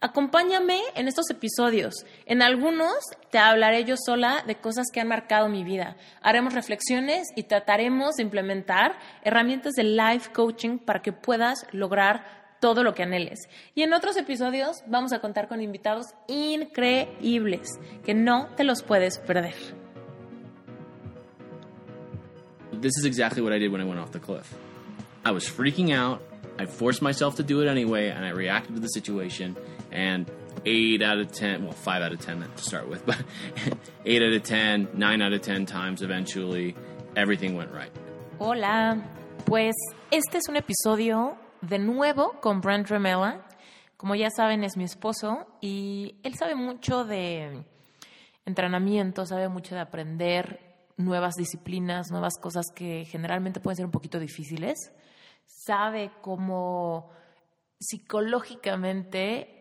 Acompáñame en estos episodios. En algunos te hablaré yo sola de cosas que han marcado mi vida. Haremos reflexiones y trataremos de implementar herramientas de life coaching para que puedas lograr todo lo que anheles. Y en otros episodios vamos a contar con invitados increíbles que no te los puedes perder. This is exactly what I did when I went off the cliff. I was freaking out. I forced myself to do it anyway, and I reacted to the situation. And eight out of ten, well, five out of ten to start with, but eight out of ten, nine out of ten times eventually, everything went right. Hola, pues este es un episodio de nuevo con Brent Remella. Como ya saben, es mi esposo y él sabe mucho de entrenamiento, sabe mucho de aprender nuevas disciplinas, nuevas cosas que generalmente pueden ser un poquito difíciles. Sabe cómo psicológicamente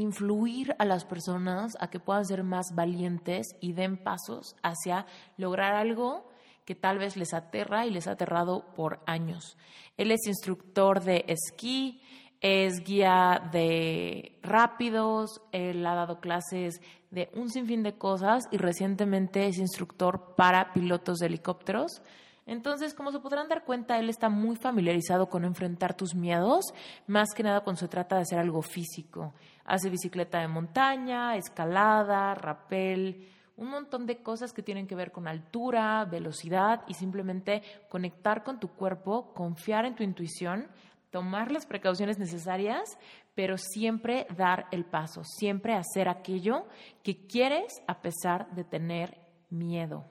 influir a las personas a que puedan ser más valientes y den pasos hacia lograr algo que tal vez les aterra y les ha aterrado por años. Él es instructor de esquí, es guía de rápidos, él ha dado clases de un sinfín de cosas y recientemente es instructor para pilotos de helicópteros. Entonces, como se podrán dar cuenta, él está muy familiarizado con enfrentar tus miedos, más que nada cuando se trata de hacer algo físico. Hace bicicleta de montaña, escalada, rapel, un montón de cosas que tienen que ver con altura, velocidad y simplemente conectar con tu cuerpo, confiar en tu intuición, tomar las precauciones necesarias, pero siempre dar el paso, siempre hacer aquello que quieres a pesar de tener miedo.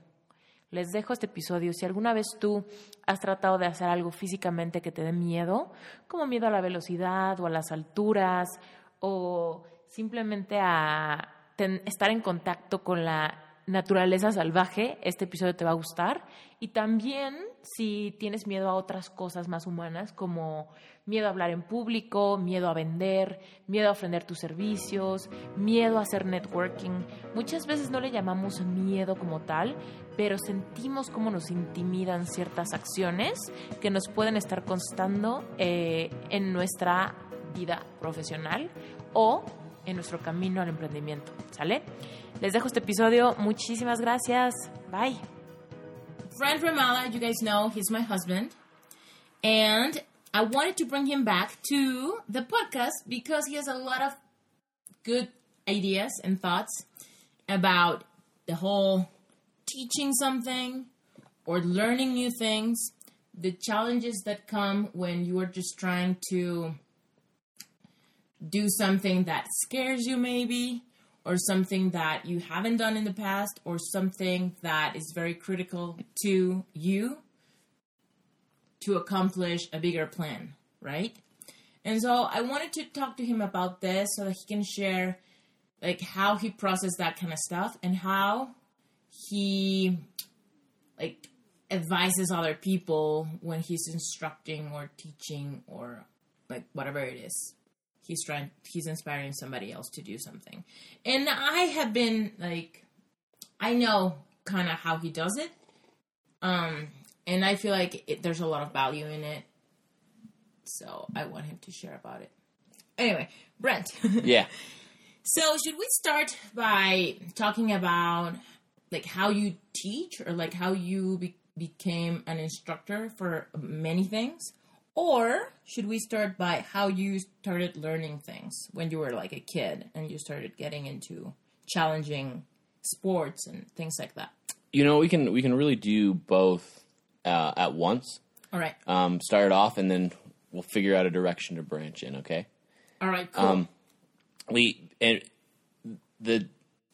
Les dejo este episodio. Si alguna vez tú has tratado de hacer algo físicamente que te dé miedo, como miedo a la velocidad o a las alturas o simplemente a estar en contacto con la naturaleza salvaje, este episodio te va a gustar. Y también si tienes miedo a otras cosas más humanas, como miedo a hablar en público, miedo a vender, miedo a ofender tus servicios, miedo a hacer networking. Muchas veces no le llamamos miedo como tal, pero sentimos cómo nos intimidan ciertas acciones que nos pueden estar constando eh, en nuestra vida profesional o en nuestro camino al emprendimiento. ¿Sale? Les dejo este episodio. Muchísimas gracias. Bye. Brent Ramala, you guys know he's my husband. And I wanted to bring him back to the podcast because he has a lot of good ideas and thoughts about the whole teaching something or learning new things, the challenges that come when you are just trying to do something that scares you, maybe, or something that you haven't done in the past, or something that is very critical to you to accomplish a bigger plan, right? And so I wanted to talk to him about this so that he can share like how he processed that kind of stuff and how he like advises other people when he's instructing or teaching or like whatever it is he's trying he's inspiring somebody else to do something. And i have been like i know kind of how he does it um and i feel like it, there's a lot of value in it so i want him to share about it. Anyway brent. Yeah. so should we start by talking about like how you teach or like how you be- became an instructor for many things or should we start by how you started learning things when you were like a kid and you started getting into challenging sports and things like that You know, we can we can really do both uh, at once. all right Um, start it off, and then we'll figure out a direction to branch in. Okay. all right cool Um, we and the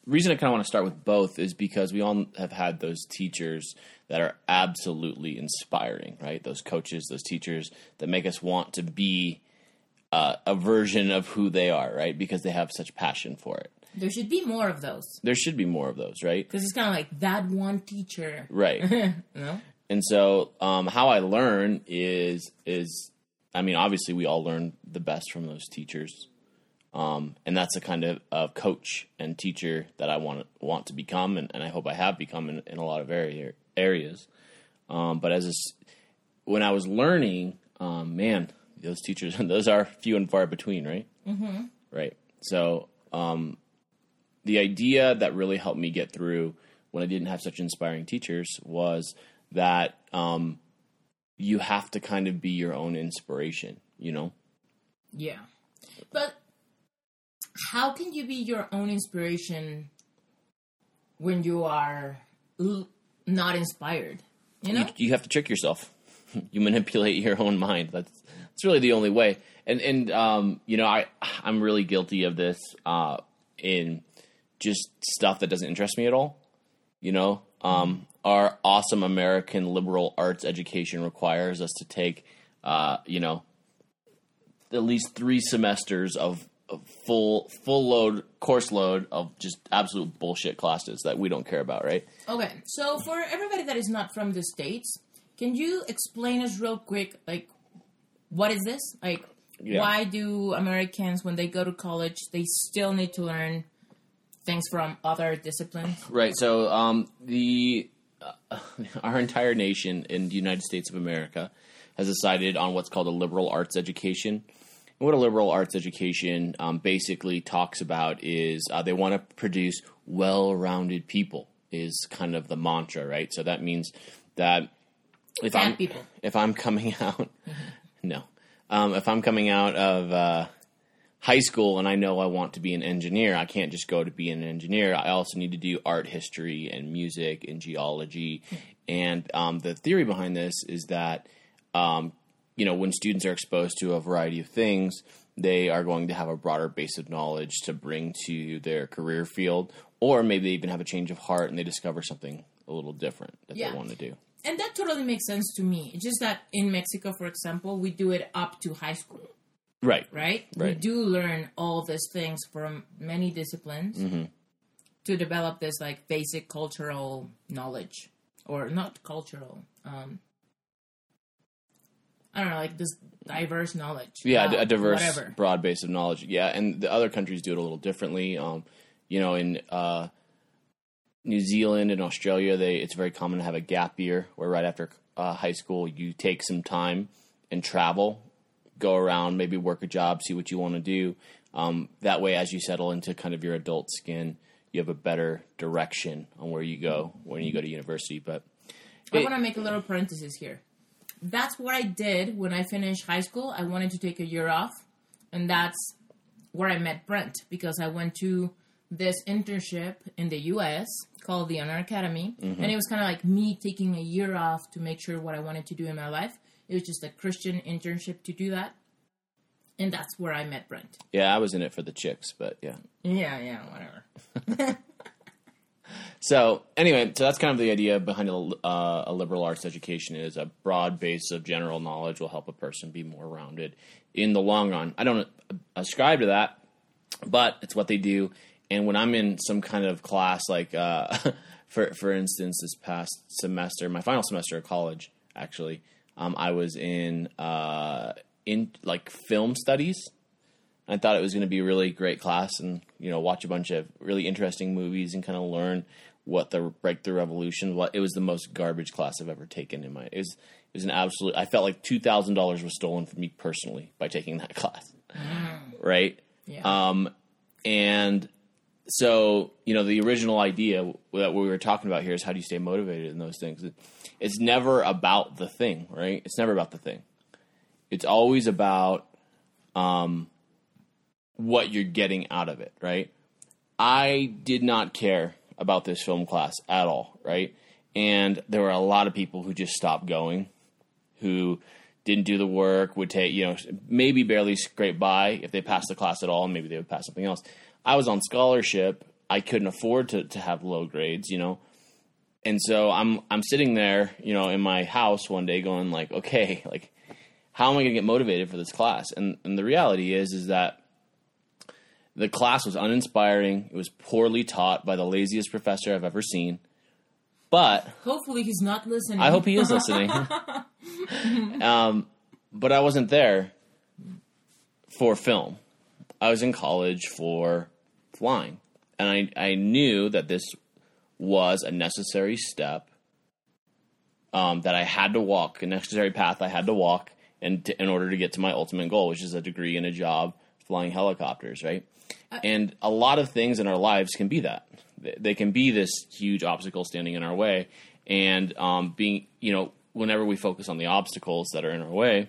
reason I kind of want to start with both is because we all have had those teachers that are absolutely inspiring, right? Those coaches, those teachers that make us want to be uh, a version of who they are, right? Because they have such passion for it. There should be more of those There should be more of those, right? because it's kind of like that one teacher. Right. No. And so, um, how I learn is is, I mean, obviously, we all learn the best from those teachers, um, and that's the kind of, of coach and teacher that I want want to become, and, and I hope I have become in, in a lot of area, areas. Um, but as a when I was learning, um, man, those teachers those are few and far between, right? Mm-hmm. Right. So, um, the idea that really helped me get through when I didn't have such inspiring teachers was that um, you have to kind of be your own inspiration, you know? Yeah. But how can you be your own inspiration when you are l- not inspired? You know? You, you have to trick yourself. you manipulate your own mind. That's that's really the only way. And and um, you know, I I'm really guilty of this uh, in just stuff that doesn't interest me at all. You know, um, our awesome American liberal arts education requires us to take, uh, you know, at least three semesters of, full full load course load of just absolute bullshit classes that we don't care about, right? Okay, so for everybody that is not from the States, can you explain us real quick, like, what is this? Like, Yeah. why do Americans, when they go to college, they still need to learn things from other disciplines? Right. So um, the uh, our entire nation in the United States of America has decided on what's called a liberal arts education. And what a liberal arts education um, basically talks about is uh, they want to produce well-rounded people. Is kind of the mantra, right? So that means that if I'm people. if I'm coming out, no, um, if I'm coming out of uh, high school and I know I want to be an engineer, I can't just go to be an engineer. I also need to do art history and music and geology. And um, the theory behind this is that, um, you know, when students are exposed to a variety of things, they are going to have a broader base of knowledge to bring to their career field, or maybe they even have a change of heart and they discover something a little different that Yeah. they want to do. And that totally makes sense to me. It's just that in Mexico, for example, we do it up to high school, Right. right? We do learn all these things from many disciplines Mm-hmm. to develop this like basic cultural knowledge, or not cultural. Um, I don't know, like this diverse knowledge. Yeah, a diverse, whatever. broad base of knowledge. Yeah, and the other countries do it a little differently. Um, you know, in uh, New Zealand and Australia, they it's very common to have a gap year where right after uh, high school you take some time and travel, go around, maybe work a job, see what you want to do. Um, that way, as you settle into kind of your adult skin, you have a better direction on where you go when you go to university. But I want to make a little parenthesis here. That's what I did when I finished high school. I wanted to take a year off, and that's where I met Brent because I went to this internship in the U.S. called the Honor Academy, mm-hmm. and it was kind of like me taking a year off to make sure what I wanted to do in my life. It was just a Christian internship to do that, and that's where I met Brent. yeah, I was in it for the chicks, but yeah. Yeah, yeah, whatever. So anyway, so that's kind of the idea behind a, uh, a liberal arts education is a broad base of general knowledge will help a person be more rounded in the long run. I don't ascribe to that, but it's what they do. And when I'm in some kind of class, like uh, for for instance, this past semester, my final semester of college, actually, um, I was in uh, in like film studies. I thought it was going to be a really great class and, you know, watch a bunch of really interesting movies and kind of learn what the breakthrough revolution what it was the most garbage class I've ever taken in my it was it was an absolute I felt like $2,000 was stolen from me personally by taking that class. Right? Yeah. Um and so, you know, the original idea that we were talking about here is how do you stay motivated in those things? It's never about the thing, right? It's never about the thing. It's always about um, what you're getting out of it, right? I did not care about this film class at all, right? And there were a lot of people who just stopped going, who didn't do the work, would take, you know, maybe barely scrape by if they passed the class at all, and maybe they would pass something else. I was on scholarship. I couldn't afford to, to have low grades, you know. And so I'm I'm sitting there, you know, in my house one day going like, okay, like how am I going to get motivated for this class? And and the reality is is that The class was uninspiring. It was poorly taught by the laziest professor I've ever seen. But Hopefully, he's not listening. I hope he is listening. um, but I wasn't there for film. I was in college for flying. And I, I knew that this was a necessary step um, that I had to walk, a necessary path I had to walk in, to, in order to get to my ultimate goal, which is a degree and a job flying helicopters, right? and a lot of things in our lives can be that. They, can be this huge obstacle standing in our way. And um, being, you know, whenever we focus on the obstacles that are in our way,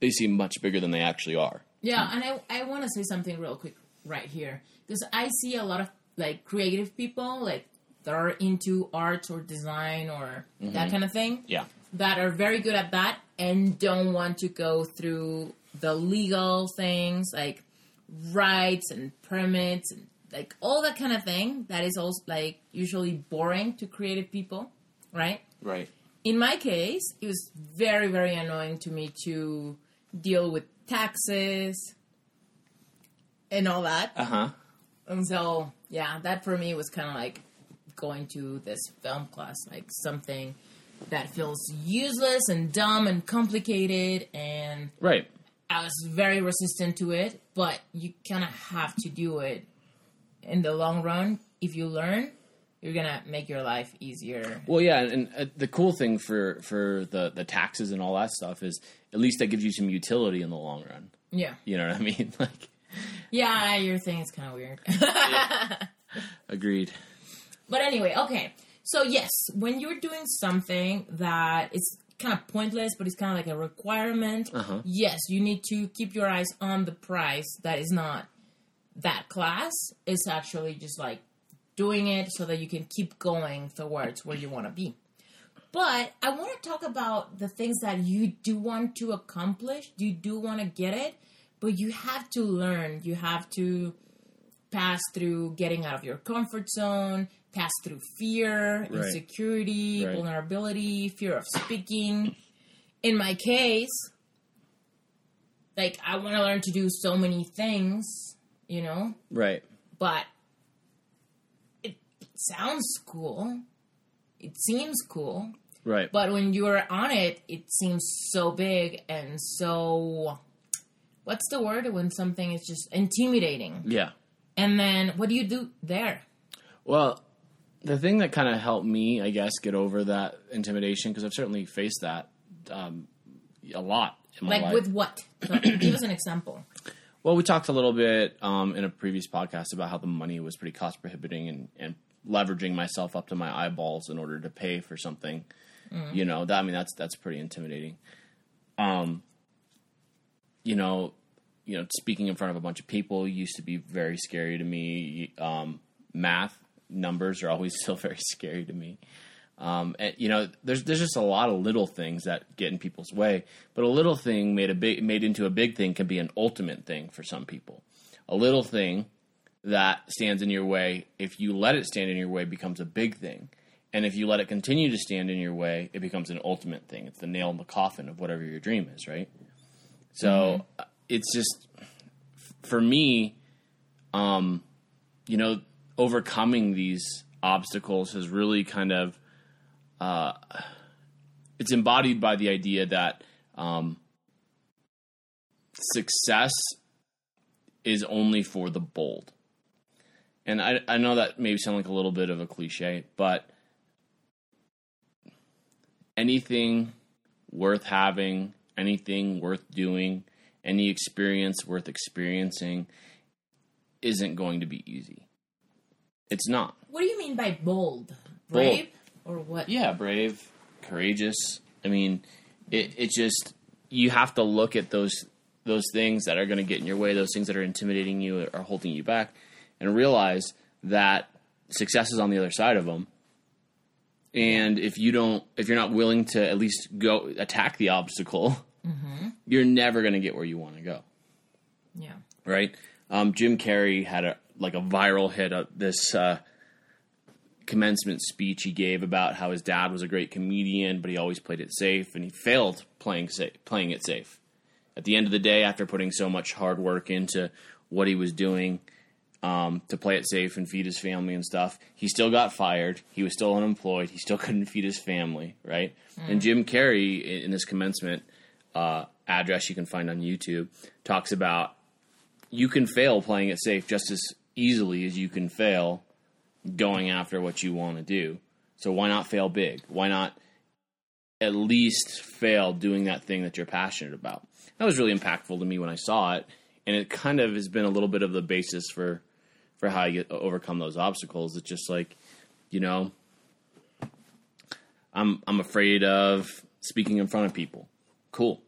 they seem much bigger than they actually are. Yeah, and I, I want to say something real quick right here because I see a lot of like creative people like that are into arts or design or that kind of thing Yeah. that are very good at that and don't want to go through the legal things like rights and permits and like all that kind of thing that is also like usually boring to creative people, right? Right. in my case, it was very, very annoying to me to deal with taxes and all that. Uh huh. And so, yeah, that for me was kind of like going to this film class, like something that feels useless and dumb and complicated. And Right. I was very resistant to it, but you kind of have to do it in the long run. If you learn, you're going to make your life easier. Well, yeah, and uh, the cool thing for for the the taxes and all that stuff is at least that gives you some utility in the long run. Yeah. You know what I mean? Like, Yeah, your thing is kind of weird. agreed. but anyway, okay. So yes, when you're doing something that is kind of pointless, but it's kind of like a requirement, Uh-huh. yes, you need to keep your eyes on the price that is not that class. It's actually just like doing it so that you can keep going towards where you want to be. But I want to talk about the things that you do want to accomplish. You do want to get it, but you have to learn. You have to pass through getting out of your comfort zone, pass through fear, Right. insecurity, Right. vulnerability, fear of speaking. In my case, like I want to learn to do so many things, you know, Right. but it sounds cool. It seems cool. Right. But when you're on it, it seems so big and so. What's the word when something is just intimidating? yeah. And then what do you do there? Well, the thing that kind of helped me, I guess, get over that intimidation because I've certainly faced that um, a lot in my Like life. with what? Give us an example. Well, we talked a little bit um, in a previous podcast about how the money was pretty cost prohibiting and, and leveraging myself up to my eyeballs in order to pay for something. You know, that I mean that's that's pretty intimidating. Um, you know, you know, speaking in front of a bunch of people used to be very scary to me. Um, math numbers are always still very scary to me. Um, and you know, there's there's just a lot of little things that get in people's way, but a little thing made a big made into a big thing can be an ultimate thing for some people. A little thing that stands in your way, if you let it stand in your way, becomes a big thing, and if you let it continue to stand in your way, it becomes an ultimate thing. It's the nail in the coffin of whatever your dream is, right? So uh, it's just for me, um, you know, overcoming these obstacles has really kind of uh, it's embodied by the idea that um, success is only for the bold. And I, I know that may sound like a little bit of a cliche, but anything worth having, anything worth doing, any experience worth experiencing isn't going to be easy. It's not. What do you mean by bold? Brave? Or what? Yeah, brave, courageous. I mean, it it just you have to look at those those things that are going to get in your way, those things that are intimidating you or holding you back, and realize that success is on the other side of them. And if you don't, if you're not willing to at least go attack the obstacle, you're never going to get where you want to go Yeah. right? Um, Jim Carrey had a like a viral hit of this uh, commencement speech he gave about how his dad was a great comedian, but he always played it safe, and he failed playing sa- playing it safe. At the end of the day, after putting so much hard work into what he was doing um, to play it safe and feed his family and stuff. He still got fired. He was still unemployed. He still couldn't feed his family, right? And Jim Carrey, in, in his commencement uh, address you can find on YouTube, talks about you can fail playing it safe just as easily as you can fail going after what you want to do. So why not fail big? Why not at least fail doing that thing that you're passionate about? That was really impactful to me when I saw it, and it kind of has been a little bit of the basis for for how you uh, overcome those obstacles. It's just like, you know, I'm I'm afraid of speaking in front of people. Cool.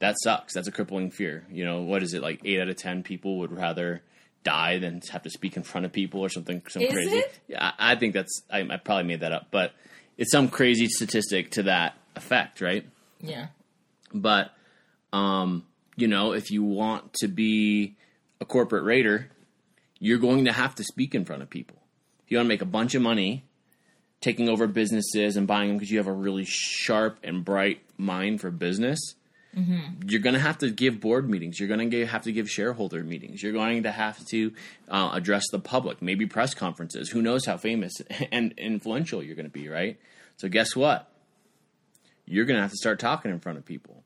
That sucks. That's a crippling fear. You know, what is it like 8 out of 10 people would rather die than have to speak in front of people or something some Is crazy. it? Yeah, I, I think that's I, I probably made that up, but it's some crazy statistic to that effect, right? Yeah. But um, you know, if you want to be a corporate raider, you're going to have to speak in front of people. If you want to make a bunch of money taking over businesses and buying them because you have a really sharp and bright mind for business, you're going to have to give board meetings. You're going to have to give shareholder meetings. You're going to have to uh, address the public, maybe press conferences. Who knows how famous and influential you're going to be, right? So, guess what? You're going to have to start talking in front of people.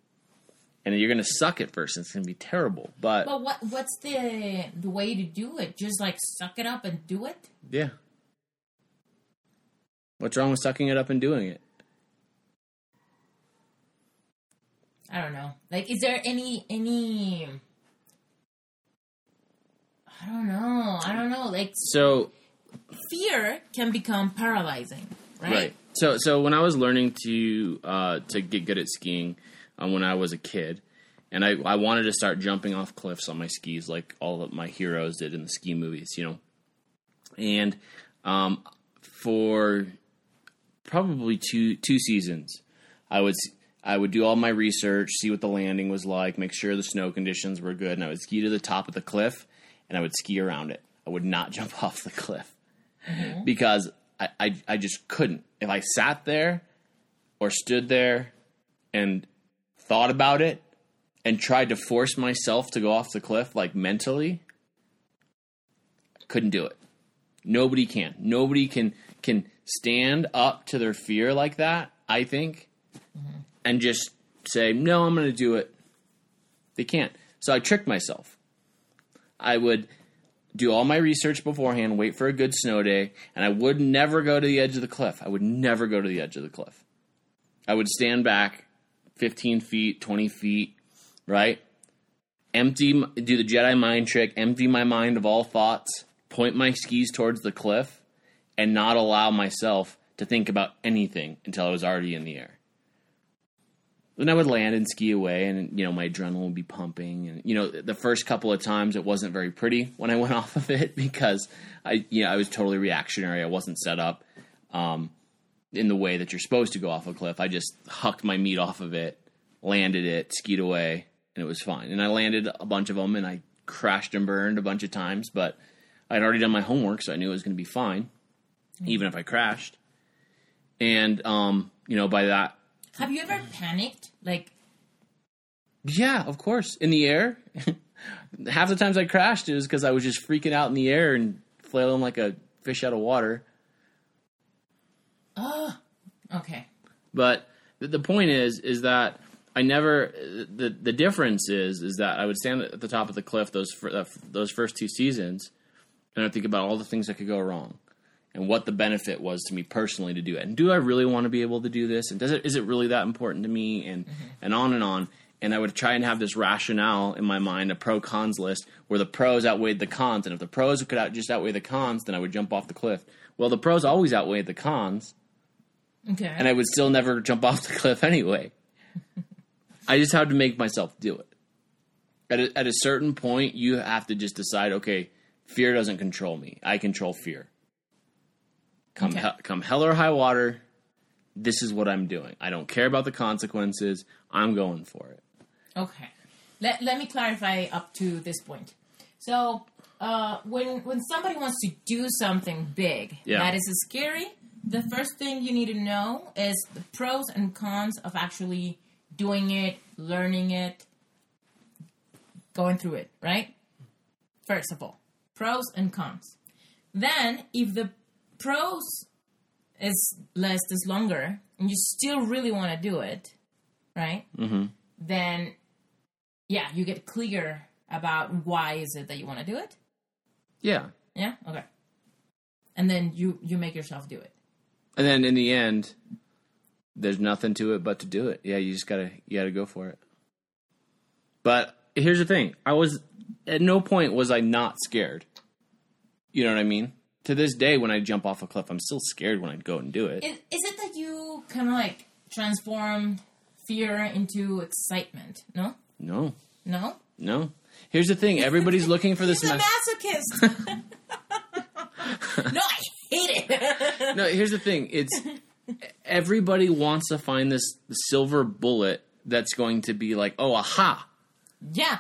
And you're going to suck at first. It's going to be terrible. But, But what what's the the way to do it? Just like suck it up and do it? yeah. What's wrong with sucking it up and doing it? I don't know. Like, is there any any? I don't know. I don't know. Like, So, fear can become paralyzing, right? Right. So so when I was learning to uh, to get good at skiing um, when I was a kid, and I, I wanted to start jumping off cliffs on my skis like all of my heroes did in the ski movies, you know. And um, for probably two two seasons, I would I would do all my research, see what the landing was like, make sure the snow conditions were good, and I would ski to the top of the cliff, and I would ski around it. I would not jump off the cliff mm-hmm. because I, I I just couldn't. If I sat there or stood there and thought about it and tried to force myself to go off the cliff like mentally, couldn't do it. Nobody can. Nobody can can stand up to their fear like that, I think, mm-hmm. And just say, "No, I'm going to do it." They can't. So I tricked myself. I would do all my research beforehand, wait for a good snow day, and I would never go to the edge of the cliff. I would never go to the edge of the cliff. I would stand back 15 feet, 20 feet, right? Empty, do the Jedi mind trick, empty my mind of all thoughts, point my skis towards the cliff, and not allow myself to think about anything until I was already in the air. Then I would land and ski away, and you know my adrenaline would be pumping. And you know the first couple of times it wasn't very pretty when I went off of it because I, you know, I was totally reactionary. I wasn't set up um, in the way that you're supposed to go off a cliff. I just hucked my meat off of it, landed it, skied away, and it was fine. And I landed a bunch of them, and I crashed and burned a bunch of times, but I'd already done my homework, so I knew it was going to be fine, even if I crashed. And um, you know, by that Have you ever panicked? Like, Yeah, of course. In the air. Half the times I crashed, it was because I was just freaking out in the air and flailing like a fish out of water. oh, okay. But the- point is, is that I never. the The difference is, is that I would stand at the top of the cliff those uh, those first two seasons, and I'd think about all the things that could go wrong, and what the benefit was to me personally to do it. And do I really want to be able to do this? And does it is it really that important to me? And mm-hmm. and on and on. And I would try and have this rationale in my mind, a pro cons list, where the pros outweighed the cons. And if the pros could out, just outweigh the cons, then I would jump off the cliff. Well, the pros always outweighed the cons, Okay. and I would still never jump off the cliff anyway. I just had to make myself do it. At a, at a certain point, you have to just decide, okay, fear doesn't control me. I control fear. Come Okay. hell, come hell or high water, this is what I'm doing. I don't care about the consequences. I'm going for it. Okay. Let, let me clarify up to this point. So, uh, when when somebody wants to do something big Yeah. that is scary, the first thing you need to know is the pros and cons of actually doing it, learning it, going through it, right? First of all, pros and cons. Then, if the pros is less is longer, and you still really want to do it, right? Mhm. Then, yeah, you get clear about why is it that you want to do it. Yeah. Yeah. Okay. And then you you make yourself do it. And then in the end, there's nothing to it but to do it. Yeah, you just gotta you gotta go for it. But here's the thing: I was at no point was I not scared. You know what I mean? To this day, when I jump off a cliff, I'm still scared when I go and do it. Is, is it that you kind of like transform fear into excitement? No, no, no. no. Here's the thing: everybody's looking for this. He's a masochist. no, I hate it. no, here's the thing: it's everybody wants to find this silver bullet that's going to be like, oh, aha, yeah,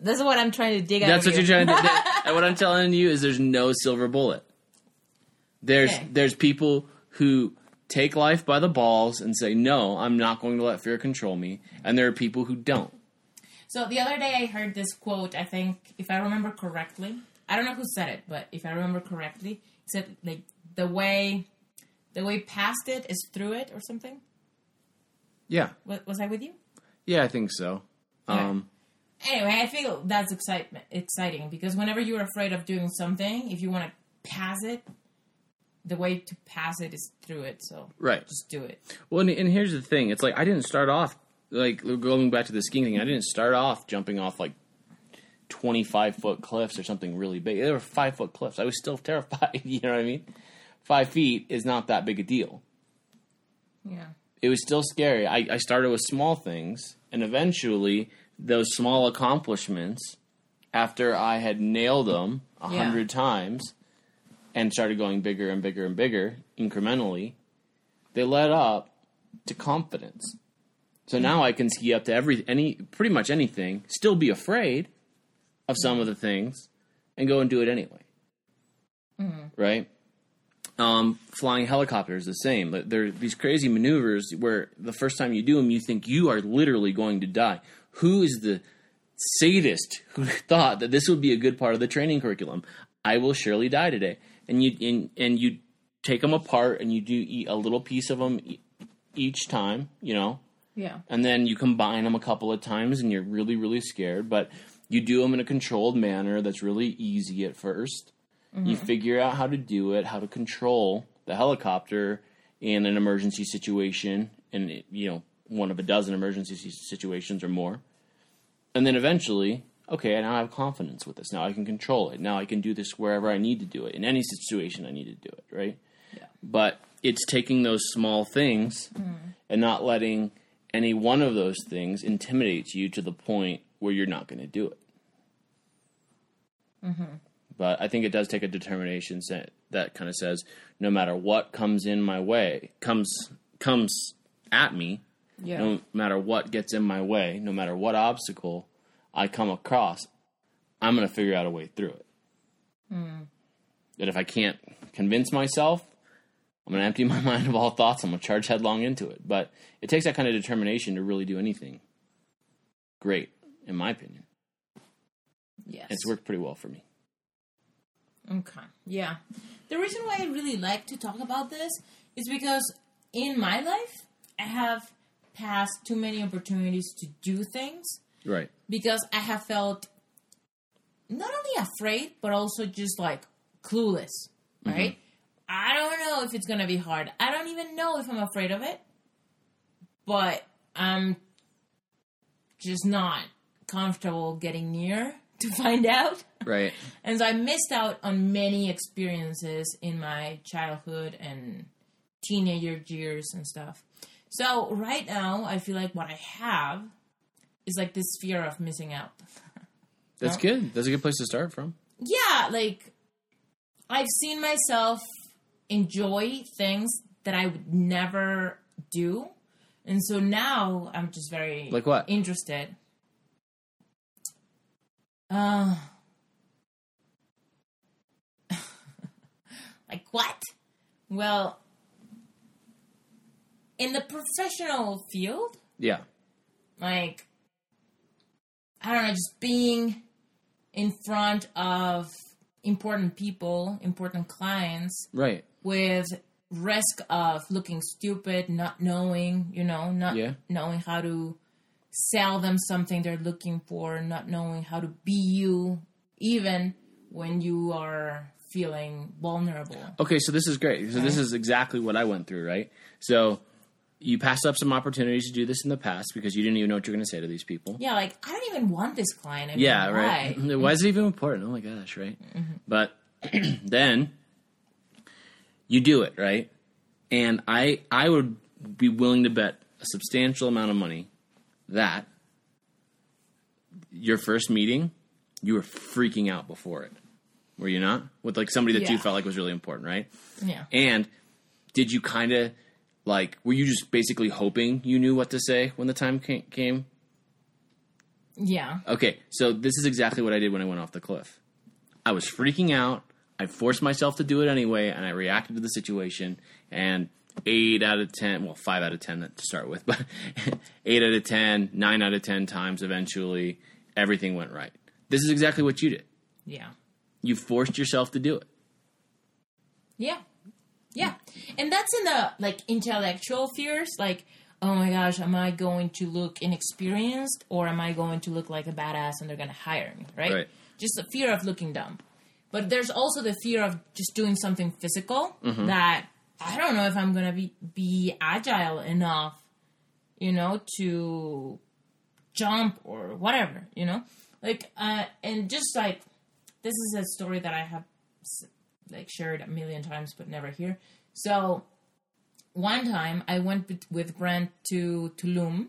This is what I'm trying to dig out. That's what you. you're trying to. That, and what I'm telling you is, there's no silver bullet. There's Okay. there's people who take life by the balls and say, "No, I'm not going to let fear control me," and there are people who don't. So the other day I heard this quote. I think if I remember correctly, I don't know who said it, but if I remember correctly, it said like the way the way past it is through it or something. Yeah, Was, was I with you? yeah, I think so. Um, Anyway, I feel that's excitement exciting because whenever you're afraid of doing something, if you want to pass it, the way to pass it is through it. So right. just do it. Well, and, and here's the thing: it's like I didn't start off like going back to the skiing thing. I didn't start off jumping off like 25 foot cliffs or something really big. They were five foot cliffs. I was still terrified. You know what I mean? Five feet is not that big a deal. Yeah. it was still scary. I, I started with small things, and eventually, those small accomplishments, after I had nailed them a Yeah. hundred times and started going bigger and bigger and bigger incrementally, they led up to confidence. So now I can ski up to every any pretty much anything, still be afraid of some of the things, and go and do it anyway. Right? Um, flying helicopters the same. There are these crazy maneuvers where the first time you do them, you think you are literally going to die. Who is the sadist who thought that this would be a good part of the training curriculum? I will surely die today. And you and, and you take them apart and you do eat a little piece of them each time, you know, Yeah. and then you combine them a couple of times and you're really really scared but you do them in a controlled manner that's really easy at 1st you mm-hmm. figure out how to do it how to control the helicopter in an emergency situation and you know one of a dozen emergency situations or more. And then eventually okay now i have confidence with this now i can control it now i can do this wherever i need to do it in any situation i need to do it right Yeah. but it's taking those small things mm-hmm. and not letting any one of those things intimidate you to the point where you're not going to do it. Mm-hmm. But I think it does take a determination sa- that kind of says, no matter what comes in my way, comes comes at me, Yeah. no matter what gets in my way, no matter what obstacle I come across, I'm going to figure out a way through it. Hmm. That if I can't convince myself, I'm going to empty my mind of all thoughts. I'm going to charge headlong into it. But it takes that kind of determination to really do anything great, in my opinion. Yes. It's worked pretty well for me. Okay. Yeah. The reason why I really like to talk about this is because in my life, I have passed too many opportunities to do things Right. because I have felt not only afraid, but also just like clueless, mm-hmm. right? I don't know if it's going to be hard. I don't even know if I'm afraid of it, but I'm just not comfortable getting near to find out. Right. And so I missed out on many experiences in my childhood and teenager years and stuff. So right now, I feel like what I have is like this fear of missing out. That's No. good. That's a good place to start from. Yeah, like I've seen myself enjoy things that I would never do. And so now I'm just very Like what? interested. Uh like what? Well, in the professional field, Yeah. like I don't know, just being in front of important people, important clients, Right. with risk of looking stupid, not knowing, you know, not Yeah. knowing how to sell them something they're looking for, not knowing how to be you, even when you are feeling vulnerable. Okay, so this is great. So this is exactly what I went through, right? So you passed up some opportunities to do this in the past because you didn't even know what you were going to say to these people. Yeah, like I don't even want this client. I mean, Yeah, right. Why is it even important? Oh my gosh, right? Mm-hmm. But then you do it, right? And I I would be willing to bet a substantial amount of money that your first meeting you were freaking out before it. Were you not? With like somebody that you felt like was really important, right? Yeah. And did you kind of like were you just basically hoping you knew what to say when the time came? Yeah. Okay, so this is exactly what I did when I went off the cliff. I was freaking out. I forced myself to do it anyway, and I reacted to the situation. And eight out of ten, well, five out of ten to start with, but eight out of ten, nine out of ten times, eventually, everything went right. This is exactly what you did. Yeah. You forced yourself to do it. Yeah. Yeah. And that's in the like intellectual fears, like, oh my gosh, am I going to look inexperienced or am I going to look like a badass and they're gonna hire me, right? Right. Just the fear of looking dumb. But there's also the fear of just doing something physical Mm-hmm. that I don't know if I'm gonna be be agile enough, you know, to jump or whatever, you know? Like uh and just like this is a story that I have like shared a million times but never here. So one time I went with, Brent to Tulum.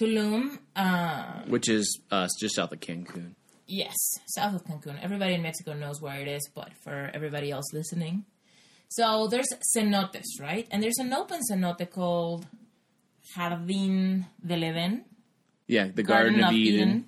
Tulum, uh, Which is uh, just south of Cancun. yes, south of Cancun. Everybody in Mexico knows where it is, but for everybody else listening. So there's cenotes, right? And there's an open cenote called Jardín del Edén. Yeah, the Garden, of, Eden.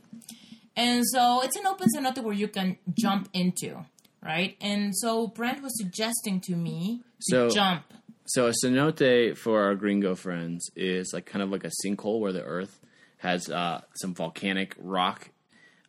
And so it's an open cenote where you can jump into, right? And so Brent was suggesting to me to So- jump. So a cenote for our gringo friends is like kind of like a sinkhole where the earth has uh, some volcanic rock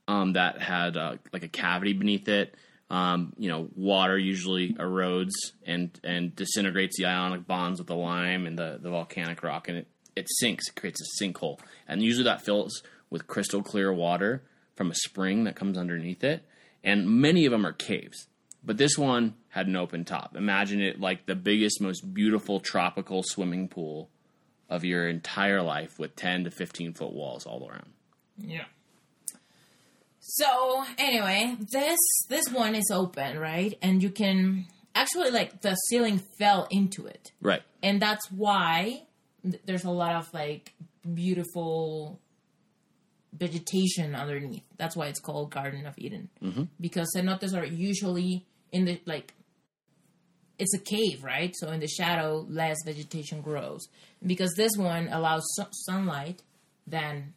um, that had uh, like a cavity beneath it. Um, you know, water usually erodes and and disintegrates the ionic bonds with the lime and the, the volcanic rock, and it, it sinks. It creates a sinkhole, and usually that fills with crystal clear water from a spring that comes underneath it. And many of them are caves. But this one had an open top. Imagine it like the biggest, most beautiful tropical swimming pool of your entire life with 10 to 15 foot walls all around. Yeah. So anyway, this this one is open, right? And you can actually like the ceiling fell into it. Right. and that's why th- there's a lot of like beautiful vegetation underneath. That's why it's called Garden of Eden mm-hmm. because cenotes are usually in the like it's a cave, right? So in the shadow, less vegetation grows. Because this one allows su- sunlight, then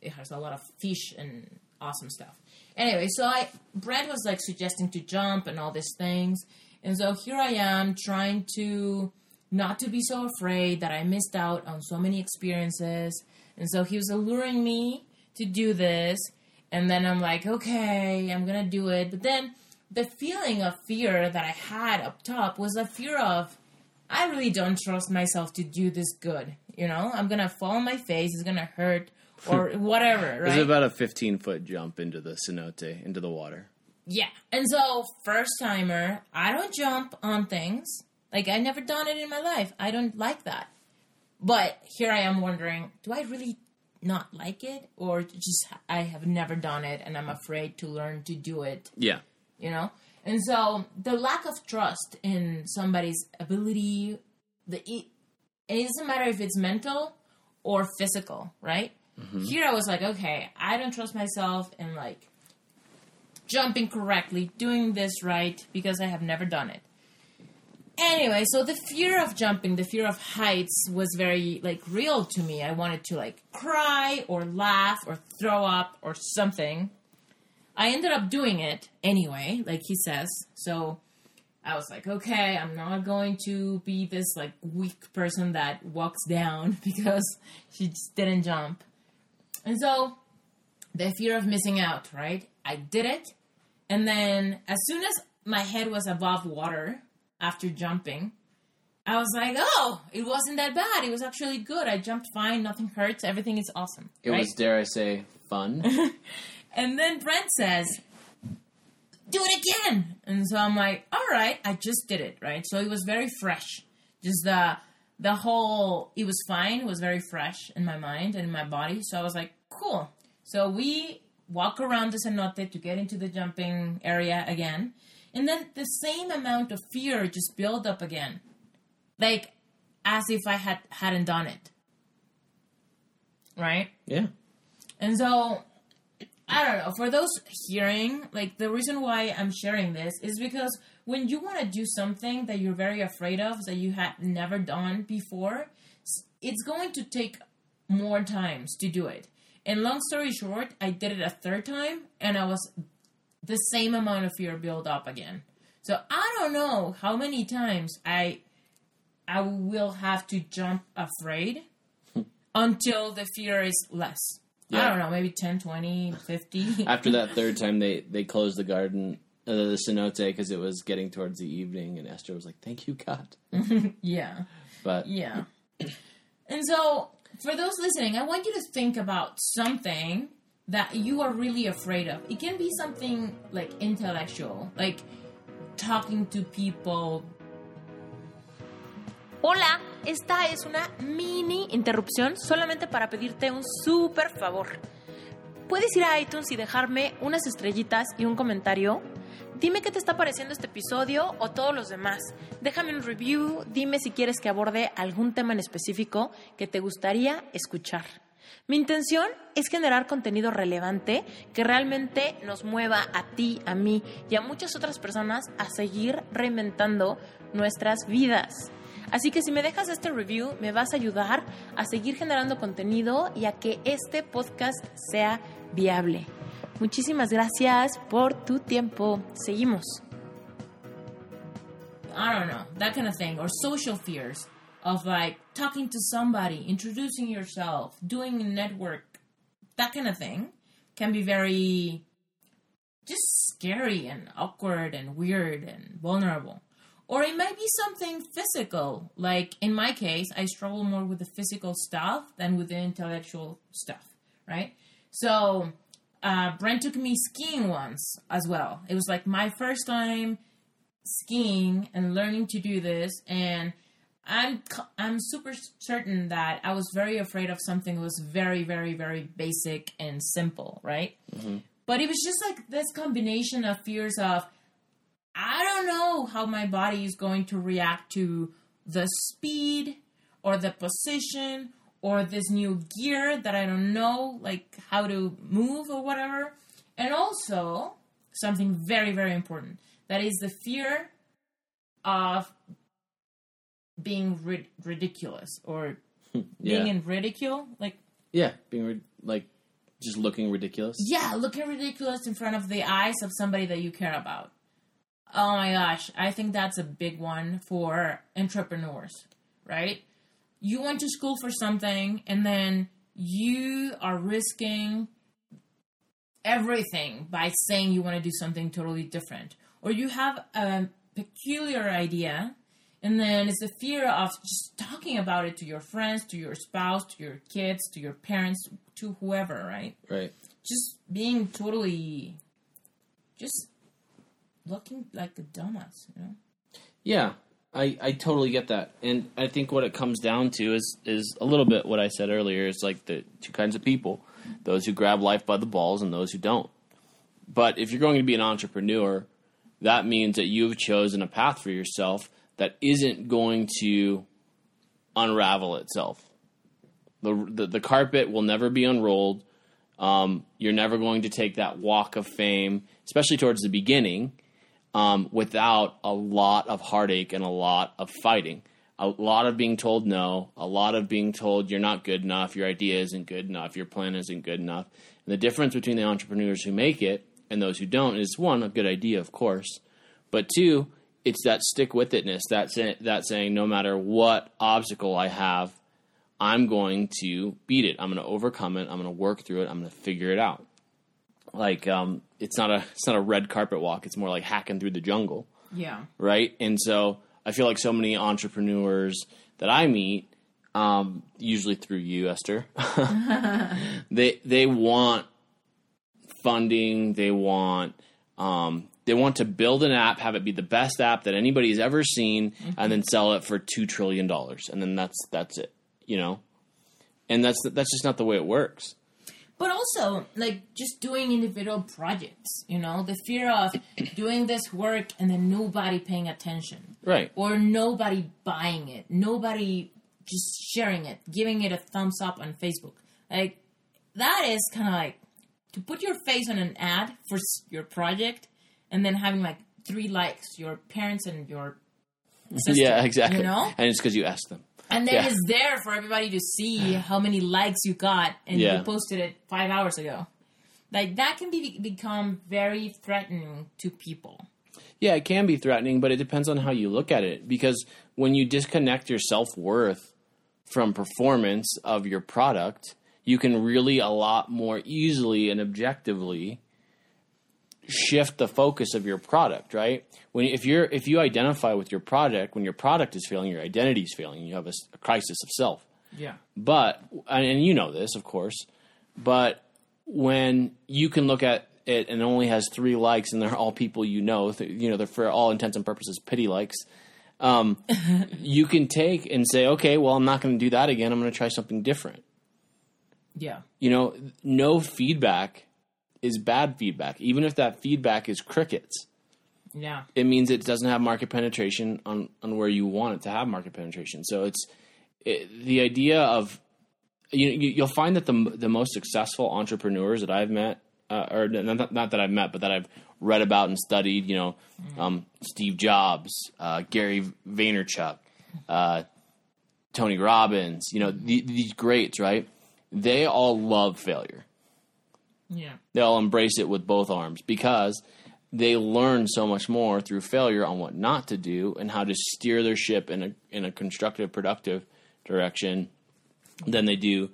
it has a lot of fish and awesome stuff. Anyway, so I Brent was like suggesting to jump and all these things, and so here I am trying to not to be so afraid that I missed out on so many experiences, and so he was alluring me to do this, and then I'm like, okay, I'm gonna do it, but then the feeling of fear that I had up top was a fear of I really don't trust myself to do this good. You know, I'm gonna fall on my face. It's gonna hurt or whatever, It was about a 15 foot jump into the cenote, into the water. yeah. And so, first timer, I don't jump on things. Like I never done it in my life. I don't like that. But here I am wondering, do I really not like it, or just I have never done it and I'm afraid to learn to do it. Yeah. you know? And so the lack of trust in somebody's ability the it, it doesn't matter if it's mental or physical right? Mm-hmm. Here i was like okay i don't trust myself in like jumping correctly doing this right because i have never done it anyway so the fear of jumping the fear of heights was very like real to me i wanted to like cry or laugh or throw up or something I ended up doing it anyway, like he says. So I was like, okay, I'm not going to be this like weak person that walks down because she just didn't jump. And so the fear of missing out, right? I did it, and then as soon as my head was above water after jumping, I was like, "Oh, it wasn't that bad. It was actually good. I jumped fine. Nothing hurts. Everything is awesome." It right? was, dare I say, fun. And then Brent says, Do it again. And so I'm like, All right, I just did it, right? So it was very fresh. Just the the whole it was fine, it was very fresh in my mind and in my body. So I was like, Cool. So we walk around the cenote to get into the jumping area again. And then the same amount of fear just build up again. Like as if I had hadn't done it. Right? yeah. And so, I don't know. For those hearing, like the reason why I'm sharing this is because when you want to do something that you're very afraid of, that you had never done before, it's going to take more times to do it. And long story short, I did it a third time, and I was the same amount of fear build up again. So I don't know how many times I I will have to jump afraid until the fear is less. I don't know, maybe 10, 20, 50. After that third time, they they closed the garden, uh, the cenote, because it was getting towards the evening, and Esther was like, "Thank you, God." yeah. But Yeah. And so, for those listening, I want you to think about something that you are really afraid of. It can be something like intellectual, like talking to people. Hola, esta es una mini interrupción solamente para pedirte un súper favor. Puedes ir a iTunes y dejarme unas estrellitas y un comentario. Dime qué te está pareciendo este episodio o todos los demás. Déjame un review, dime si quieres que aborde algún tema en específico que te gustaría escuchar. Mi intención es generar contenido relevante que realmente nos mueva a ti, a mí y a muchas otras personas a seguir reinventando nuestras vidas. Así que si me dejas este review, me vas a ayudar a seguir generando contenido y a que este podcast sea viable. Muchísimas gracias por tu tiempo. Seguimos. I don't know, that kind of thing, or social fears of like talking to somebody, introducing yourself, doing a network, that kind of thing can be very just scary and awkward and weird and vulnerable. Or it might be something physical. Like in my case, I struggle more with the physical stuff than with the intellectual stuff, right? So, uh, Brent took me skiing once as well. It was like my first time skiing and learning to do this and I'm I'm super certain that I was very afraid of something that was very very very basic and simple, right? Mm-hmm. But it was just like this combination of fears of I don't know how my body is going to react to the speed or the position or this new gear that I don't know like how to move or whatever. And also something very very important that is the fear of being rid- ridiculous or hmm, being yeah, in ridicule like yeah, being like just looking ridiculous. yeah looking ridiculous in front of the eyes of somebody that you care about. Oh my gosh i think that's a big one for entrepreneurs right? You went to school for something and then you are risking everything by saying you want to do something totally different. Or you have a peculiar idea and then it's the fear of just talking about it to your friends to your spouse to your kids to your parents to whoever right Right. just being totally just looking like a dumbass you know Yeah, I, I totally get that, and I think what it comes down to is is a little bit what I said earlier. Is like the two kinds of people: those who grab life by the balls and those who don't. But if you're going to be an entrepreneur, that means that you've chosen a path for yourself that isn't going to unravel itself. The the, the carpet will never be unrolled. Um, you're never going to take that walk of fame, especially towards the beginning um, without a lot of heartache and a lot of fighting. A lot of being told no, a lot of being told you're not good enough, your idea isn't good enough, your plan isn't good enough. And the difference between the entrepreneurs who make it and those who don't is one, a good idea, of course, but two, it's that stick with itness, that, say, that saying, no matter what obstacle I have, I'm going to beat it. I'm going to overcome it. I'm going to work through it. I'm going to figure it out. like um, it's not a it's not a red carpet walk. It's more like hacking through the jungle, Yeah. right? And so I feel like so many entrepreneurs that I meet, um, usually through you, Esther, they they want funding. They want um, they want to build an app, have it be the best app that anybody's ever seen, and then sell it for two trillion dollars, and then that's that's it, you know. And that's that's just not the way it works. But also, like just doing individual projects, you know, the fear of doing this work and then nobody paying attention, Right. or nobody buying it, nobody just sharing it, giving it a thumbs up on Facebook. Like that is kind of like to put your face on an ad for your project and then having like three likes, your parents and your sister, yeah, exactly. You know, And it's because you asked them. and then Yeah. it's there for everybody to see how many likes you got, and Yeah. you posted it five hours ago. Like that can be become very threatening to people. Yeah, it can be threatening, but it depends on how you look at it. Because when you disconnect your self worth from performance of your product, you can really a lot more easily and objectively shift the focus of your product. Right? When if you're if you identify with your product, when your product is failing, your identity is failing, you have a crisis of self. Yeah. But and and you know this, of course. But when you can look at it and it only has three likes, and they're all people you know, th- you know, they're for all intents and purposes pity likes. Um, you can take and say, okay, well, I'm not going to do that again. I'm going to try something different. Yeah. You know, no feedback is bad feedback, even if that feedback is crickets. Yeah. It means it doesn't have market penetration on on where you want it to have market penetration. So it's it, the idea of you, you you'll find that the the most successful entrepreneurs that I've met, uh, or not, not that I've met, but that I've read about and studied, you know, um, Steve Jobs, uh, Gary Vaynerchuk, uh, Tony Robbins, you know, the, these greats, right? They all love failure. They'll embrace it with both arms because they learn so much more through failure on what not to do and how to steer their ship in a in a constructive, productive direction than they do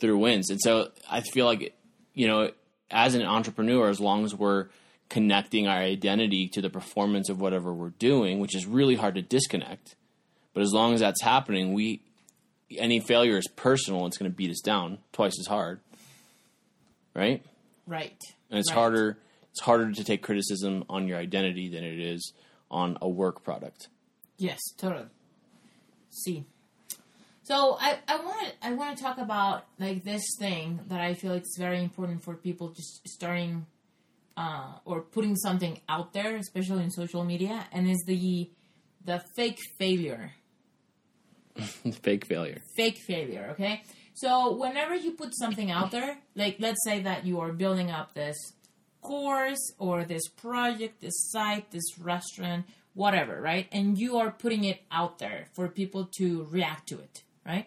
through wins. And so I feel like you know, as an entrepreneur, as long as we're connecting our identity to the performance of whatever we're doing, which is really hard to disconnect, but as long as that's happening, we any failure is personal. It's going to beat us down twice as hard, right? Right. and it's Right. harder it's harder to take criticism on your identity than it is on a work product Yes, totally. See. So I, I want to I want to talk about like this thing that I feel like is very important for people just starting uh, or putting something out there, especially in social media, and is the the fake failure. fake failure fake failure, okay? So whenever you put something out there, like let's say that you are building up this course or this project, this site, this restaurant, whatever, right? And you are putting it out there for people to react to it, right?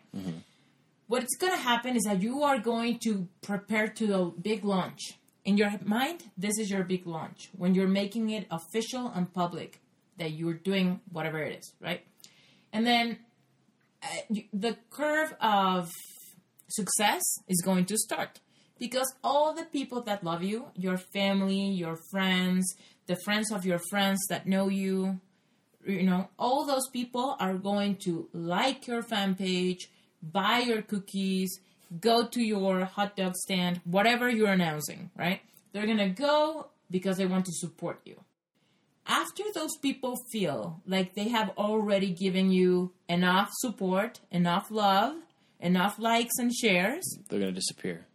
What's going to happen is that you are going to prepare to a big launch. In your mind, this is your big launch. When you're making it official and public that you're doing whatever it is, right? And then uh, the curve of success is going to start because all the people that love you, your family, your friends, the friends of your friends that know you, you know, all those people are going to like your fan page, buy your cookies, go to your hot dog stand, whatever you're announcing, right? They're going to go because they want to support you after those people feel like they have already given you enough support, enough love, enough likes and shares, they're going to disappear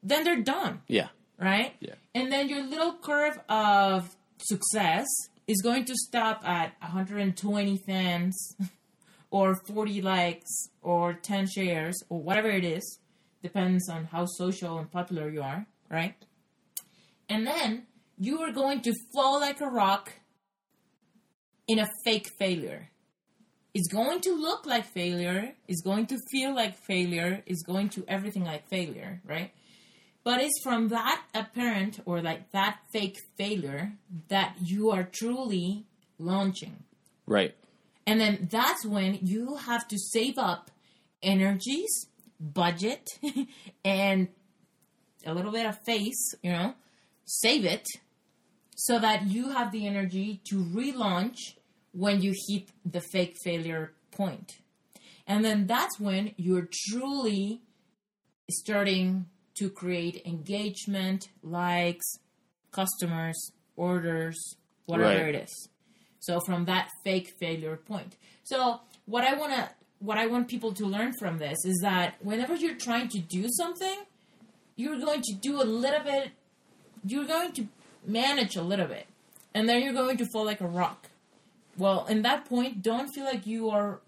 then they're done, yeah right? Yeah. And then your little curve of success is going to stop at 120 fans or 40 likes or 10 shares or whatever it is. Depends on how social and popular you are, right? And then you are going to fall like a rock in a fake failure. It's going to look like failure, it's going to feel like failure, it's going to everything like failure, right? But it's from that apparent or like that fake failure that you are truly launching. right And then that's when you have to save up energies, budget, and a little bit of face, you know, save it so that you have the energy to relaunch when you hit the fake failure point. And then that's when you're truly starting to create engagement, likes, customers, orders, whatever Right. it is. So from that fake failure point. So what I want to what I want people to learn from this is that whenever you're trying to do something, you're going to do a little bit you're going to manage a little bit and then you're going to fall like a rock. Well, in that point, don't feel like you are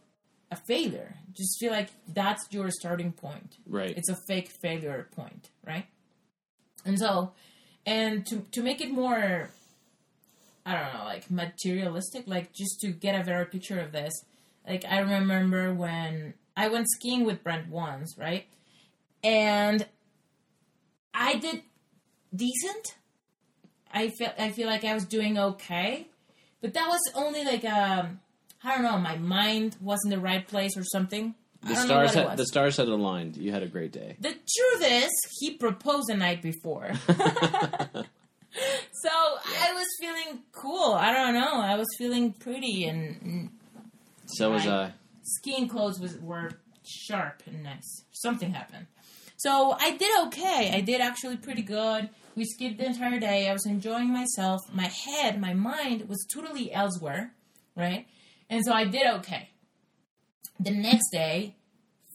a failure. Just feel like that's your starting point. Right. It's a fake failure point, right? And so, and to to make it more, I don't know, like materialistic, like just to get a better picture of this. Like I remember when I went skiing with Brent once, right? And I did decent. I feel I feel like I was doing okay, but that was only like um I don't know, my mind was in the right place or something. The stars had the stars had aligned. You had a great day. The truth is, he proposed the night before. so I was feeling cool. I don't know. I was feeling pretty, and, and So was I. skiing clothes was were sharp and nice. Something happened. So I did okay. I did actually pretty good. We skipped the entire day. I was enjoying myself. My head, my mind was totally elsewhere, right? And so I did okay. The next day,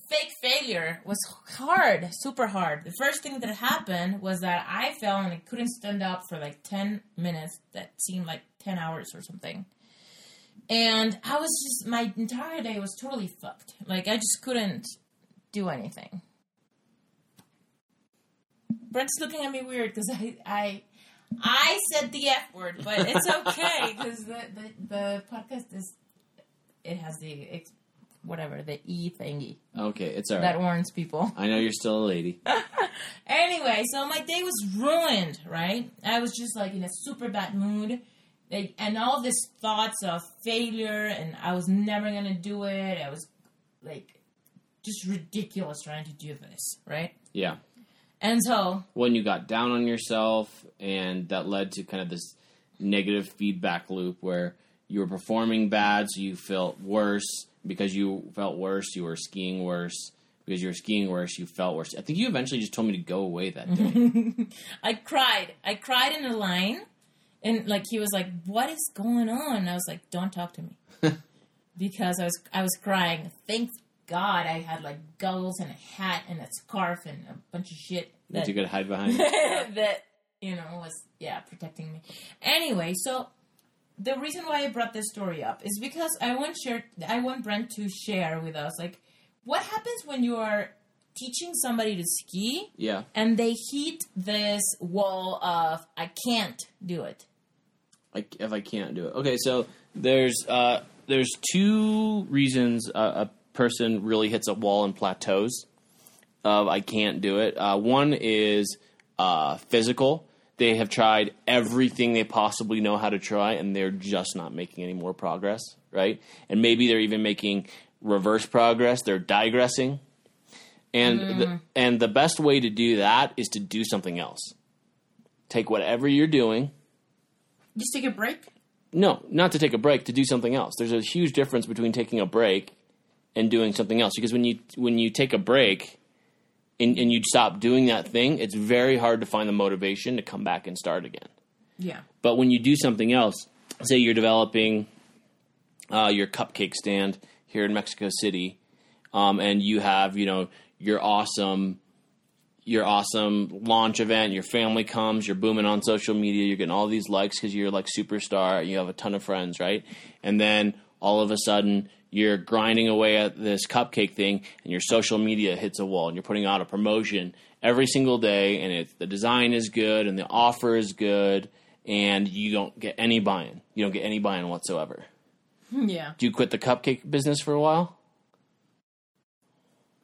fake failure was hard, super hard. The first thing that happened was that I fell and I couldn't stand up for like 10 minutes that seemed like 10 hours or something. And I was just, my entire day was totally fucked. Like, I just couldn't do anything. Brent's looking at me weird because I, I, I said the F word, but it's okay because the, the, the podcast is, it has the, ex- whatever, the E thingy Okay, it's all that warns people. I know you're still a lady. Anyway, so my day was ruined, right? I was just like in a super bad mood. Like, and all these thoughts of failure and I was never gonna do it. I was like just ridiculous trying to do this, right? Yeah. And so When you got down on yourself, and that led to kind of this negative feedback loop where you were performing bad, so you felt worse. Because you felt worse, you were skiing worse. Because you were skiing worse, you felt worse. I think you eventually just told me to go away that day. I cried. I cried in a line, and like he was like, "What is going on?" And I was like, "Don't talk to me," because I was I was crying. Thank God I had like goggles and a hat and a scarf and a bunch of shit that that you could hide behind. that you know was yeah protecting me. Anyway, so the reason why I brought this story up is because I want share I want Brent to share with us like what happens when you are teaching somebody to ski yeah. and they hit this wall of I can't do it. like if I can't do it. Okay, so there's uh, there's two reasons a, a person really hits a wall and plateaus of I can't do it. Uh, one is uh, physical. They have tried everything they possibly know how to try, and they're just not making any more progress, right? And maybe they're even making reverse progress. They're digressing, and the, and the best way to do that is to do something else. Take whatever you're doing, Just take a break. no, not to take a break, to do something else. There's a huge difference between taking a break and doing something else. Because when you when you take a break and, and you stop doing that thing, it's very hard to find the motivation to come back and start again. Yeah. But when you do something else, say you're developing uh, your cupcake stand here in Mexico City, um, and you have you know your awesome your awesome launch event, your family comes, you're booming on social media, you're getting all these likes because you're like superstar, you have a ton of friends, right? And then all of a sudden you're grinding away at this cupcake thing and your social media hits a wall and you're putting out a promotion every single day and it's the design is good and the offer is good and you don't get any buy-in. You don't get any buy-in whatsoever. Hmm, yeah. Do you quit the cupcake business for a while?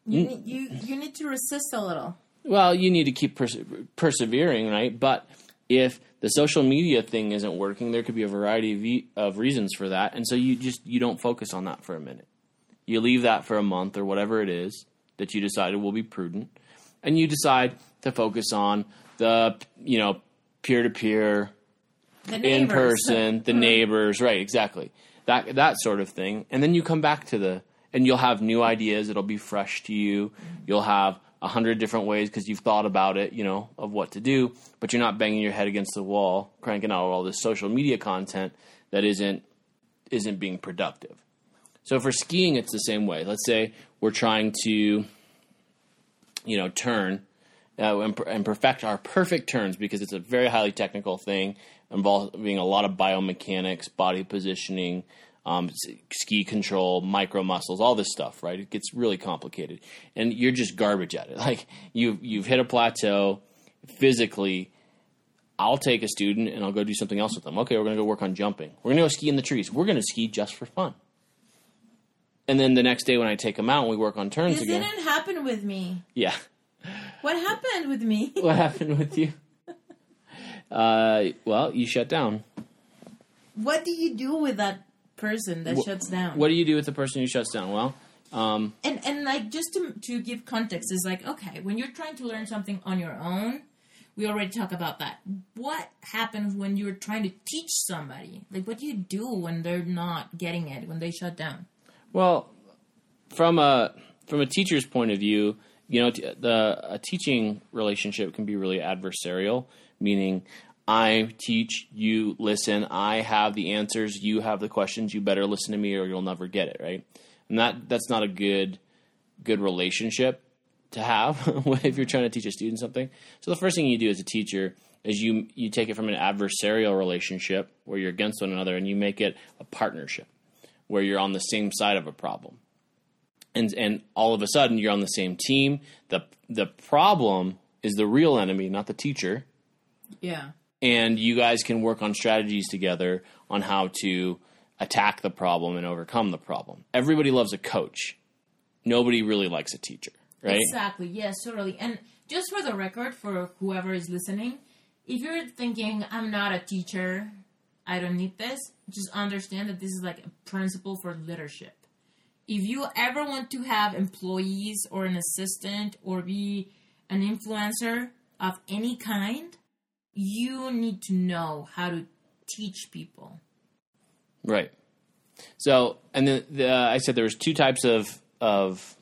You need, you you need to resist a little. Well, you need to keep perse- persevering, right? But if the social media thing isn't working, there could be a variety of, of reasons for that, and so you just you don't focus on that for a minute. You leave that for a month or whatever it is that you decided will be prudent, and you decide to focus on the you know peer to peer, in person, the mm-hmm. neighbors, right? Exactly that that sort of thing, and then you come back to the and you'll have new ideas. It'll be fresh to you. Mm-hmm. You'll have a hundred different ways because you've thought about it, you know, of what to do, but you're not banging your head against the wall, cranking out all this social media content that isn't isn't being productive. So for skiing, it's the same way. Let's say we're trying to, you know, turn uh, and, and perfect our perfect turns because it's a very highly technical thing involving a lot of biomechanics, body positioning, um, ski control, micro muscles, all this stuff. Right? It gets really complicated, and you're just garbage at it. Like you've you've hit a plateau physically. I'll take a student and I'll go do something else with them. Okay, we're going to go work on jumping. We're going to go ski in the trees. We're going to ski just for fun. And then the next day when I take them out and we work on turns This again. didn't happen with me. Yeah. What happened with me? What happened with you? Uh, well, you shut down. What do you do with that person that shuts down? What do you do with the person who shuts down? Well, um, and and like just to to give context is like okay when you're trying to learn something on your own we already talked about that what happens when you're trying to teach somebody like what do you do when they're not getting it when they shut down well, from a from a teacher's point of view, you know, t- the a teaching relationship can be really adversarial, meaning I teach, you listen, I have the answers, you have the questions, you better listen to me or you'll never get it, right? And that that's not a good good relationship to have if you're trying to teach a student something. So the first thing you do as a teacher is you you take it from an adversarial relationship where you're against one another and you make it a partnership where you're on the same side of a problem. And and all of a sudden you're on the same team. The the problem is the real enemy, not the teacher. yeah And you guys can work on strategies together on how to attack the problem and overcome the problem. Everybody loves a coach. Nobody really likes a teacher, right? exactly yes totally and just for the record for whoever is listening if you're thinking i'm not a teacher i don't need this just understand that this is like a principle for leadership if you ever want to have employees or an assistant or be an influencer of any kind, you need to know how to teach people. Right. So, and then the, I said there was two types of of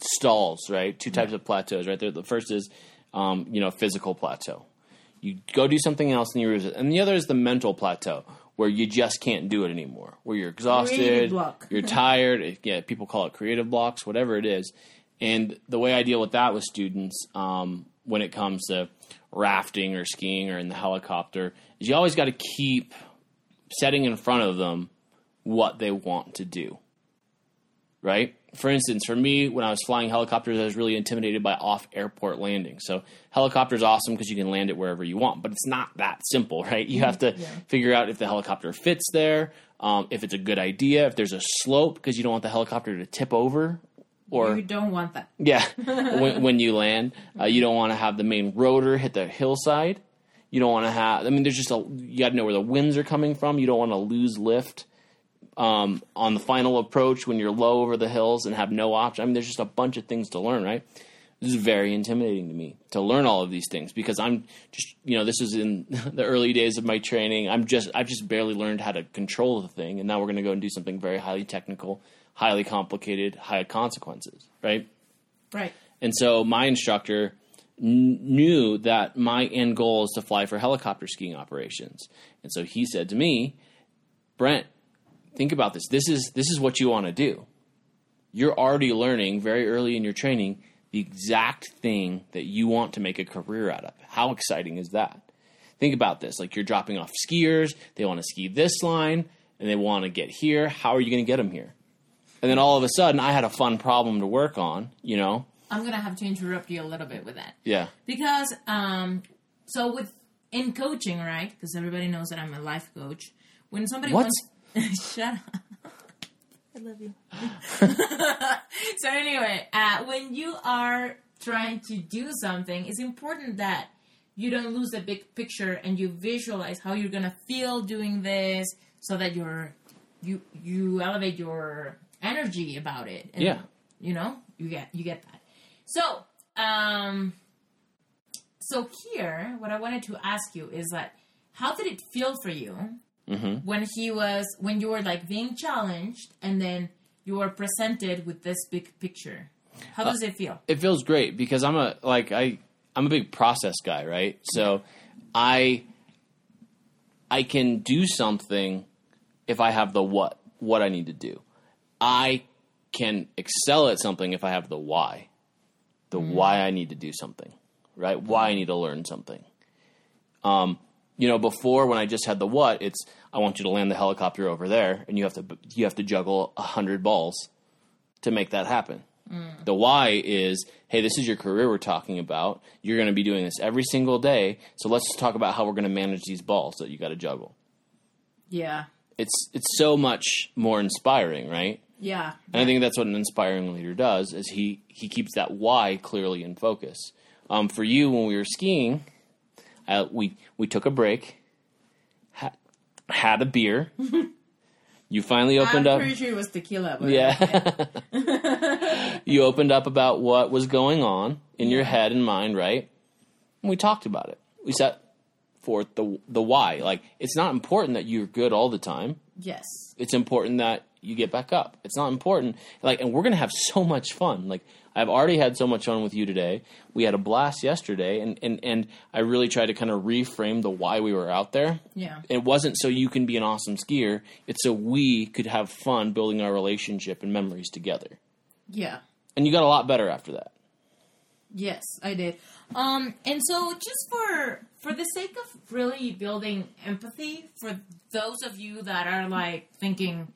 stalls, right? Two types of plateaus, right? There, the first is, um, you know, physical plateau. You go do something else and you lose it, and the other is the mental plateau, where you just can't do it anymore, where you're exhausted, you're tired. It- yeah, people call it creative blocks, whatever it is. And the way I deal with that with students, um, when it comes to rafting or skiing or in the helicopter, is you always got to keep setting in front of them what they want to do. Right? For instance, for me, when I was flying helicopters, I was really intimidated by off airport landing. So, helicopter's awesome because you can land it wherever you want, but it's not that simple, right? You have to figure out if the helicopter fits there, um, if it's a good idea, if there's a slope because you don't want the helicopter to tip over or you don't want that. yeah, when, when you land, uh, you don't want to have the main rotor hit the hillside. You don't want to have. I mean, there's just a. You got to know where the winds are coming from. You don't want to lose lift um, on the final approach when you're low over the hills and have no option. I mean, there's just a bunch of things to learn, right? This is very intimidating to me to learn all of these things because I'm just, you know, this is in the early days of my training. I'm just, I've just barely learned how to control the thing, and now we're going to go and do something very highly technical, highly complicated, high consequences, right? Right. And so my instructor kn- knew that my end goal is to fly for helicopter skiing operations. And so he said to me, Brent, think about this. This is this is what you want to do. You're already learning very early in your training the exact thing that you want to make a career out of. How exciting is that? Think about this. Like you're dropping off skiers, they want to ski this line and they want to get here. How are you going to get them here? And then all of a sudden I had a fun problem to work on, you know? I'm gonna have to interrupt you a little bit with that Yeah. because um, so with in coaching, right? Because everybody knows that I'm a life coach. When somebody What? wants, shut up. I love you. so anyway, uh, when you are trying to do something, it's important that you don't lose the big picture and you visualize how you're gonna feel doing this, so that you're you you elevate your energy about it. And, Yeah. you know you get you get that. So um, so here, what I wanted to ask you is that how did it feel for you when he was when you were like being challenged and then you were presented with this big picture? How does it feel? it feels great because I'm a like I I'm a big process guy, right? So I I can do something if I have the what what I need to do. I can excel at something if I have the why. The why I need to do something, right? Why I need to learn something. Um, you know, before when I just had the what, it's I want you to land the helicopter over there, and you have to you have to juggle a hundred balls to make that happen. The why is, hey, this is your career we're talking about. You're going to be doing this every single day. So let's talk about how we're going to manage these balls that you got to juggle. Yeah. It's it's so much more inspiring, right? Yeah. And I think that's what an inspiring leader does is he he keeps that why clearly in focus. Um, for you, when we were skiing, uh, we we took a break, ha- had a beer. you finally opened I'm up. pretty sure it was tequila. But Yeah. you opened up about what was going on in your head and mind, right? And we talked about it. We set forth the the why. Like it's not important that you're good all the time. Yes. It's important that you get back up. It's not important like and we're going to have so much fun. Like I've already had so much fun with you today. We had a blast yesterday and and and I really tried to kind of reframe the why we were out there Yeah. it wasn't so you can be an awesome skier. It's so we could have fun building our relationship and memories together. Yeah. And you got a lot better after that. Yes, I did. Um, and so just for for the sake of really building empathy for those of you that are like thinking,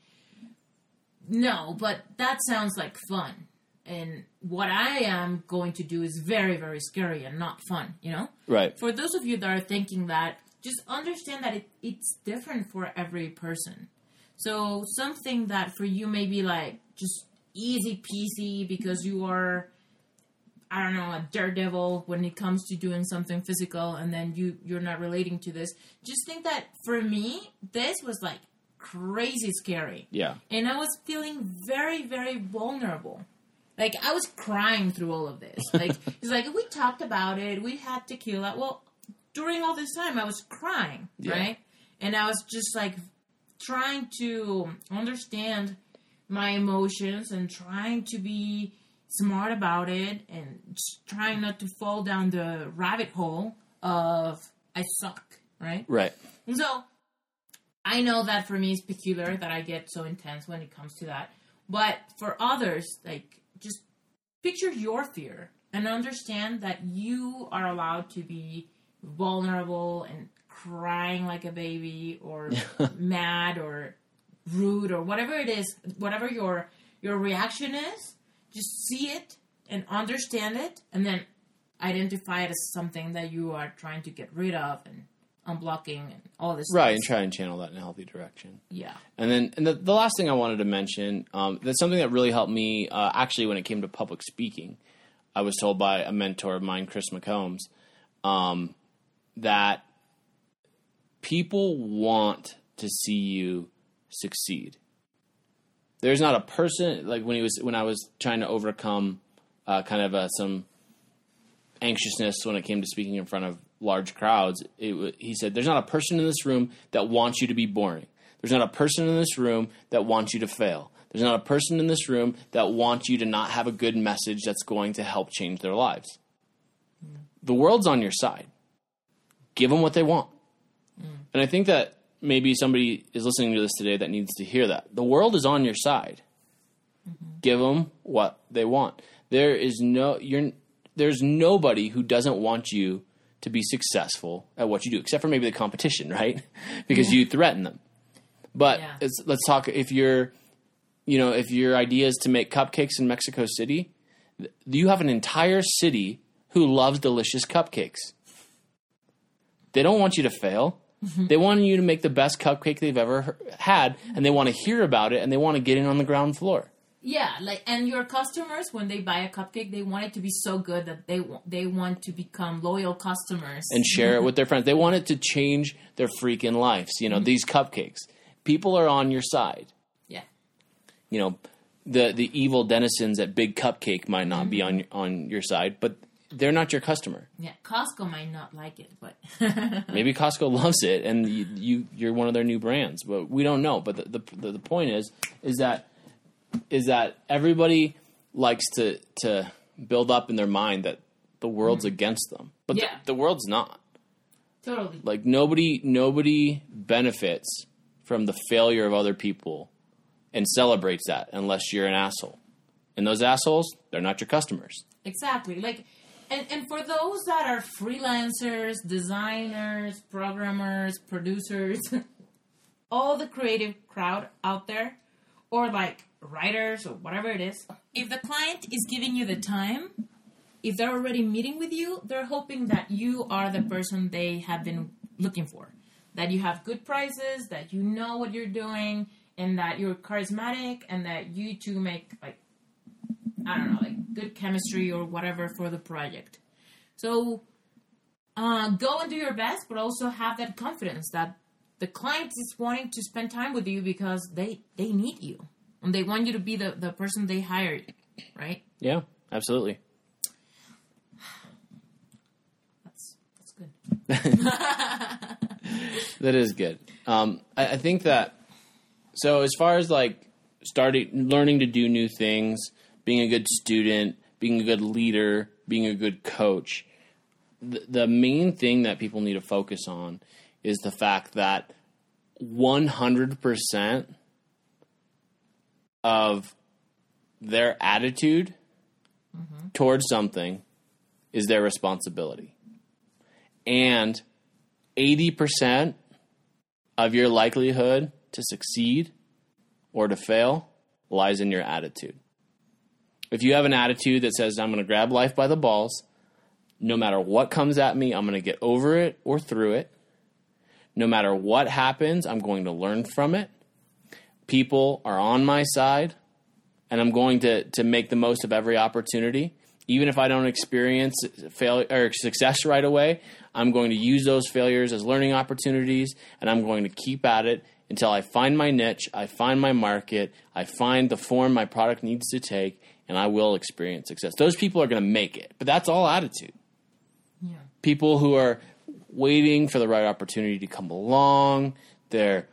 no, but that sounds like fun, and what I am going to do is very very scary and not fun, you know. Right. For those of you that are thinking that, just understand that it, it's different for every person. So something that for you may be like just easy peasy because you are I don't know, a daredevil when it comes to doing something physical and then you you're not relating to this. Just think that for me, this was like crazy scary. Yeah. And I was feeling very, very vulnerable. Like I was crying through all of this. Like it's like we talked about it, we had tequila. Well, during all this time I was crying, Yeah. right? And I was just like trying to understand my emotions and trying to be smart about it and trying not to fall down the rabbit hole of I suck, right? Right. And so I know that for me it's peculiar that I get so intense when it comes to that. But for others, like just picture your fear and understand that you are allowed to be vulnerable and crying like a baby or mad or rude or whatever it is, whatever your your reaction is, just see it and understand it and then identify it as something that you are trying to get rid of and unblocking and all this Right. stuff. And try and channel that in a healthy direction. yeah And then, and the, the last thing I wanted to mention, um, that's something that really helped me. Uh, actually, when it came to public speaking, I was told by a mentor of mine, Chris McCombs, um, that people want to see you succeed. There's not a person like when he was when I was trying to overcome uh, kind of uh, some anxiousness when it came to speaking in front of large crowds. It, he said, "There's not a person in this room that wants you to be boring. There's not a person in this room that wants you to fail. There's not a person in this room that wants you to not have a good message that's going to help change their lives. The world's on your side. Give them what they want." Mm. And I think that maybe somebody is listening to this today that needs to hear that. The world is on your side. Mm-hmm. Give them what they want. There is no you're there's nobody who doesn't want you to be successful at what you do, except for maybe the competition, right? because you threaten them. But Yeah. it's, let's talk. If you're, you know, if your idea is to make cupcakes in Mexico City, th- you have an entire city who loves delicious cupcakes. They don't want you to fail. Mm-hmm. They want you to make the best cupcake they've ever had, and they want to hear about it, and they want to get in on the ground floor. Yeah like and your customers when they buy a cupcake they want it to be so good that they they want to become loyal customers and share it with their friends. They want it to change their freaking lives. You know, mm-hmm. these cupcakes. People are on your side. yeah You know, the the evil denizens at Big Cupcake might not be mm-hmm. on on your side, but they're not your customer. Yeah, Costco might not like it, but Maybe Costco loves it, and you, you you're one of their new brands, but we don't know. But the, the the point is is that is that everybody likes to to build up in their mind that the world's mm-hmm. against them, but the- the, world's not. totally. Like nobody nobody benefits from the failure of other people and celebrates that unless you're an asshole. And those assholes, they're not your customers. Exactly. Like, and, and for those that are freelancers, designers, programmers, producers, all the creative crowd out there, or like writers or whatever it is, if the client is giving you the time, if they're already meeting with you, they're hoping that you are the person they have been looking for. That you have good prices, that you know what you're doing, and that you're charismatic, and that you two make like I don't know, like good chemistry or whatever for the project. So uh, go and do your best, but also have that confidence that the client is wanting to spend time with you because they they need you and they want you to be the, the person they hired, right? Yeah, absolutely. That's that's good. That is good. Um, I, I think that so as far as like starting learning to do new things, being a good student, being a good leader, being a good coach, the, the main thing that people need to focus on is the fact that 100% of their attitude mm-hmm. towards something is their responsibility. And 80% of your likelihood to succeed or to fail lies in your attitude. If you have an attitude that says, I'm going to grab life by the balls, no matter what comes at me, I'm going to get over it or through it. No matter what happens, I'm going to learn from it. People are on my side, and I'm going to, to make the most of every opportunity. Even if I don't experience failure or success right away, I'm going to use those failures as learning opportunities, and I'm going to keep at it until I find my niche, I find my market, I find the form my product needs to take, and I will experience success. Those people are going to make it, but that's all attitude. Yeah. People who are waiting for the right opportunity to come along, they're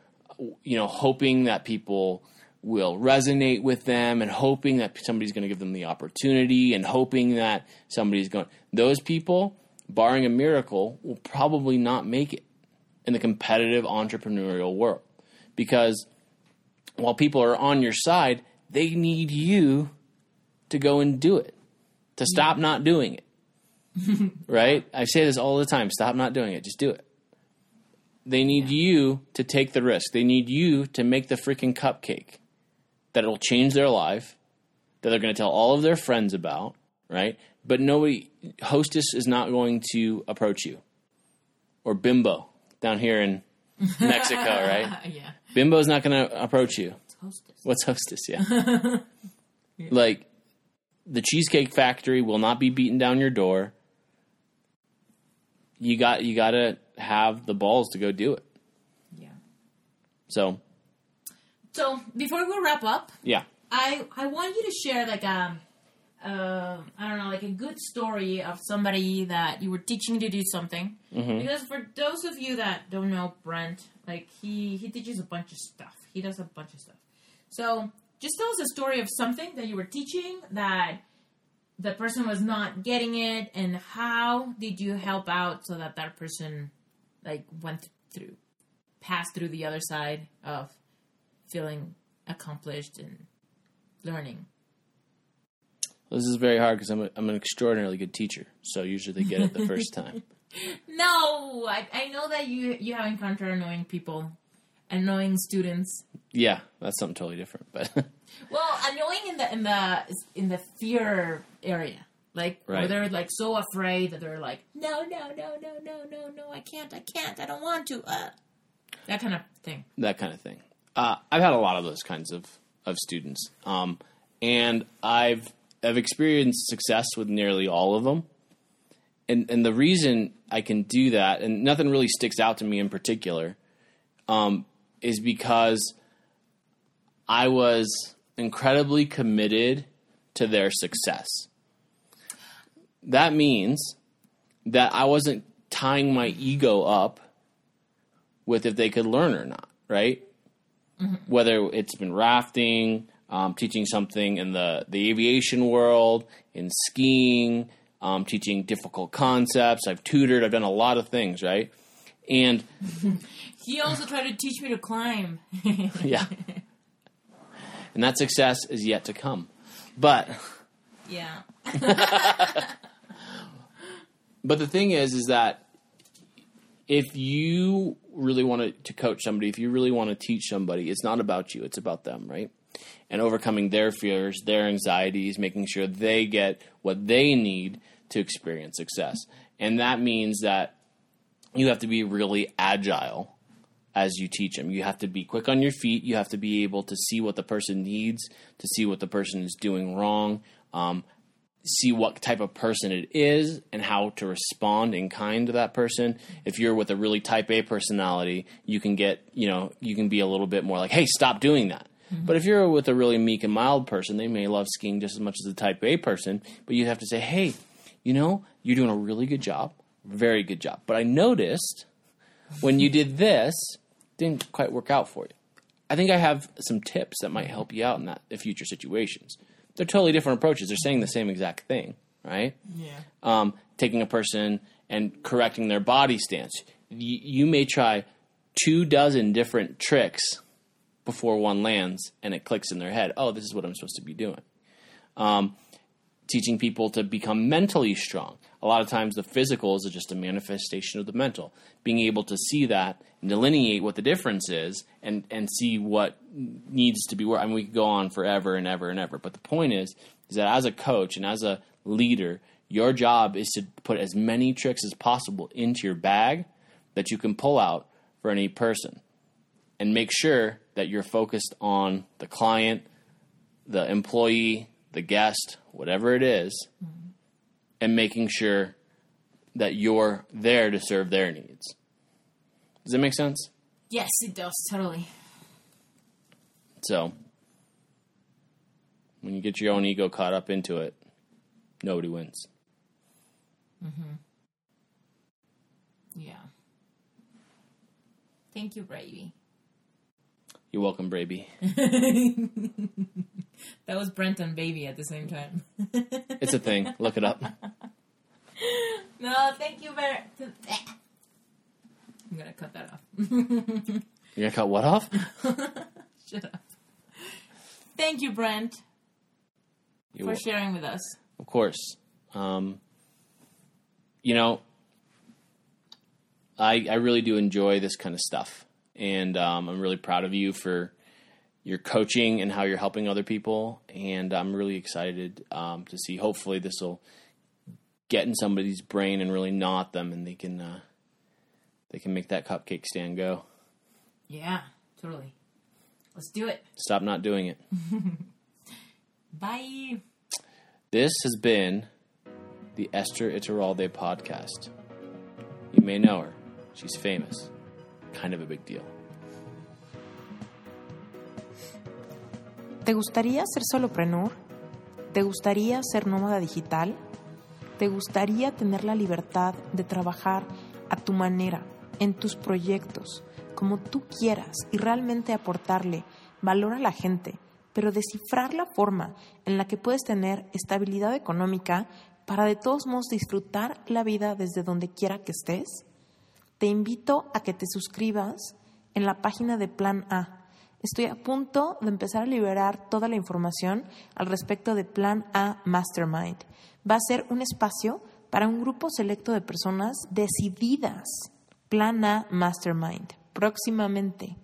you know hoping that people will resonate with them and hoping that somebody's going to give them the opportunity and hoping that somebody's going those people barring a miracle will probably not make it in the competitive entrepreneurial world. Because while people are on your side they need you to go and do it to stop not doing it. Right? I say this all the time stop not doing it just do it they need you to take the risk they need you to make the freaking cupcake that it'll change their life, that they're going to tell all of their friends about, right? But nobody, hostess is not going to approach you. Or bimbo down here in Mexico, right? yeah. Bimbo's not going to approach you. It's hostess. What's hostess? Yeah. Like, the Cheesecake Factory will not be beating down your door. You got you got to have the balls to go do it. Yeah. So, So before we wrap up, yeah. I I want you to share like a uh, I don't know like a good story of somebody that you were teaching to do something because for those of you that don't know Brent like he he teaches a bunch of stuff he does a bunch of stuff so just tell us a story of something that you were teaching that the person was not getting it and how did you help out so that that person like went through passed through the other side of feeling accomplished and learning. This is very hard because I'm, a, I'm an extraordinarily good teacher. So usually they get it the first time. No, I, I know that you you have encountered annoying people, annoying students. Yeah, that's something totally different. But Well, annoying in the in the in the fear area, like where they're like so afraid that they're like, no, no, no, no, no, no, no, I can't, I can't, I don't want to. Uh. That kind of thing. that kind of thing. Uh, I've had a lot of those kinds of, of students. Um, and I've, I've experienced success with nearly all of them. And, and the reason I can do that, and nothing really sticks out to me in particular, um, is because I was incredibly committed to their success. that means that I wasn't tying my ego up with if they could learn or not, right? Whether it's been rafting, um, teaching something in the, the aviation world, in skiing, um, teaching difficult concepts. I've tutored, I've done a lot of things, right? And He also tried to teach me to climb. yeah. and that success is yet to come. But yeah. But the thing is, is that if you really want to, to coach somebody, if you really want to teach somebody, it's not about you, it's about them, right? And overcoming their fears, their anxieties, making sure they get what they need to experience success. And that means that you have to be really agile as you teach them. You have to be quick on your feet. You have to be able to see what the person needs, to see what the person is doing wrong, um, see what type of person it is, and how to respond in kind to that person. If you're with a really type A personality, you can get, you know, you can be a little bit more like, hey, stop doing that. But if you're with a really meek and mild person, they may love skiing just as much as a type A person, but you have to say, hey, you know, you're doing a really good job, very good job. But I noticed when you did this, didn't quite work out for you. I think I have some tips that might help you out in that in future situations. They're totally different approaches. They're saying the same exact thing, right? Yeah. Um, taking a person and correcting their body stance. Y- you may try two dozen different tricks before one lands and it clicks in their head. Oh, this is what I'm supposed to be doing. Um, teaching people to become mentally strong. A lot of times, the physical is just a manifestation of the mental. Being able to see that delineate what the difference is, and and see what needs to be worked. I mean, we could go on forever and ever and ever. But the point is, is that as a coach and as a leader, your job is to put as many tricks as possible into your bag that you can pull out for any person, and make sure that you're focused on the client, the employee, the guest, whatever it is, mm-hmm. and making sure that you're there to serve their needs. Does that make sense? Yes, it does. Totally. So, when you get your own ego caught up into it, nobody wins. Mm-hmm. Yeah. Thank you, Brady. You're welcome, Braby. That was Brent and Baby at the same time. It's a thing. Look it up. no, thank you very. I'm gonna cut that off. You're gonna cut what off? Shut up. Thank you, Brent, You're for wel- sharing with us. Of course. Um, you know, I I really do enjoy this kind of stuff, and um, I'm really proud of you for your coaching and how you're helping other people. And I'm really excited um, to see. Hopefully, this will get in somebody's brain and really knot them, and they can uh, they can make that cupcake stand go. Yeah, totally. Let's do it. Stop not doing it. Bye. This has been the Esther Iturralde podcast. You may know her. She's famous. Kind of a big deal. ¿Te gustaría ser solopreneur? ¿Te gustaría ser nómada digital? ¿Te gustaría tener la libertad de trabajar a tu manera, en tus proyectos, como tú quieras y realmente aportarle valor a la gente, pero descifrar la forma en la que puedes tener estabilidad económica para de todos modos disfrutar la vida desde donde quiera que estés? Te invito a que te suscribas en la página de Plan A. Estoy a punto de empezar a liberar toda la información al respecto de Plan A Mastermind. Va a ser un espacio para un grupo selecto de personas decididas. Plan A Mastermind. Próximamente.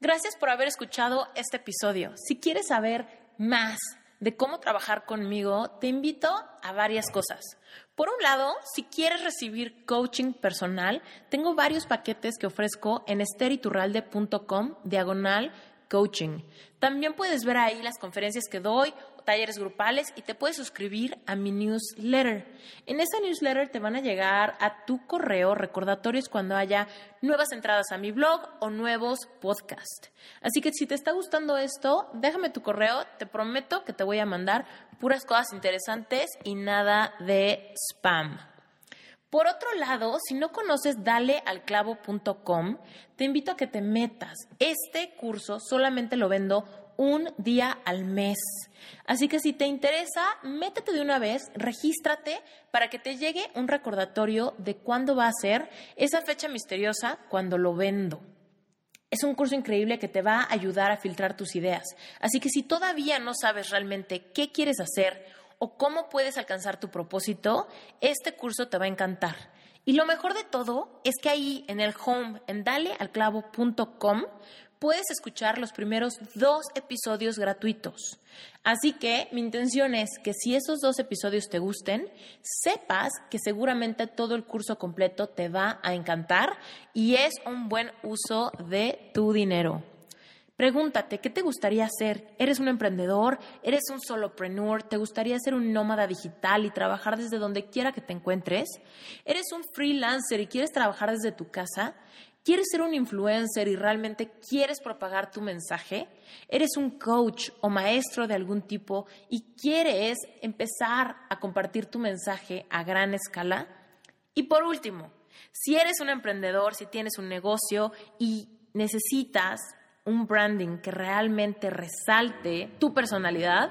Gracias por haber escuchado este episodio. Si quieres saber más de cómo trabajar conmigo, te invito a varias cosas. Por un lado, si quieres recibir coaching personal, tengo varios paquetes que ofrezco en esteriturralde.com diagonal Coaching. También puedes ver ahí las conferencias que doy, talleres grupales y te puedes suscribir a mi newsletter. En esa newsletter te van a llegar a tu correo recordatorios cuando haya nuevas entradas a mi blog o nuevos podcasts. Así que si te está gustando esto, déjame tu correo, te prometo que te voy a mandar puras cosas interesantes y nada de spam. Por otro lado, si no conoces dalealclavo.com, te invito a que te metas. Este curso solamente lo vendo un día al mes. Así que si te interesa, métete de una vez, regístrate para que te llegue un recordatorio de cuándo va a ser esa fecha misteriosa cuando lo vendo. Es un curso increíble que te va a ayudar a filtrar tus ideas. Así que si todavía no sabes realmente qué quieres hacer o cómo puedes alcanzar tu propósito, este curso te va a encantar. Y lo mejor de todo es que ahí en el home, en dalealclavo.com, puedes escuchar los primeros dos episodios gratuitos. Así que mi intención es que si esos dos episodios te gusten, sepas que seguramente todo el curso completo te va a encantar y es un buen uso de tu dinero. Pregúntate, ¿qué te gustaría hacer? ¿Eres un emprendedor? ¿Eres un solopreneur? ¿Te gustaría ser un nómada digital y trabajar desde donde quiera que te encuentres? ¿Eres un freelancer y quieres trabajar desde tu casa? ¿Quieres ser un influencer y realmente quieres propagar tu mensaje? ¿Eres un coach o maestro de algún tipo y quieres empezar a compartir tu mensaje a gran escala? Y por último, si eres un emprendedor, si tienes un negocio y necesitas un branding que realmente resalte tu personalidad,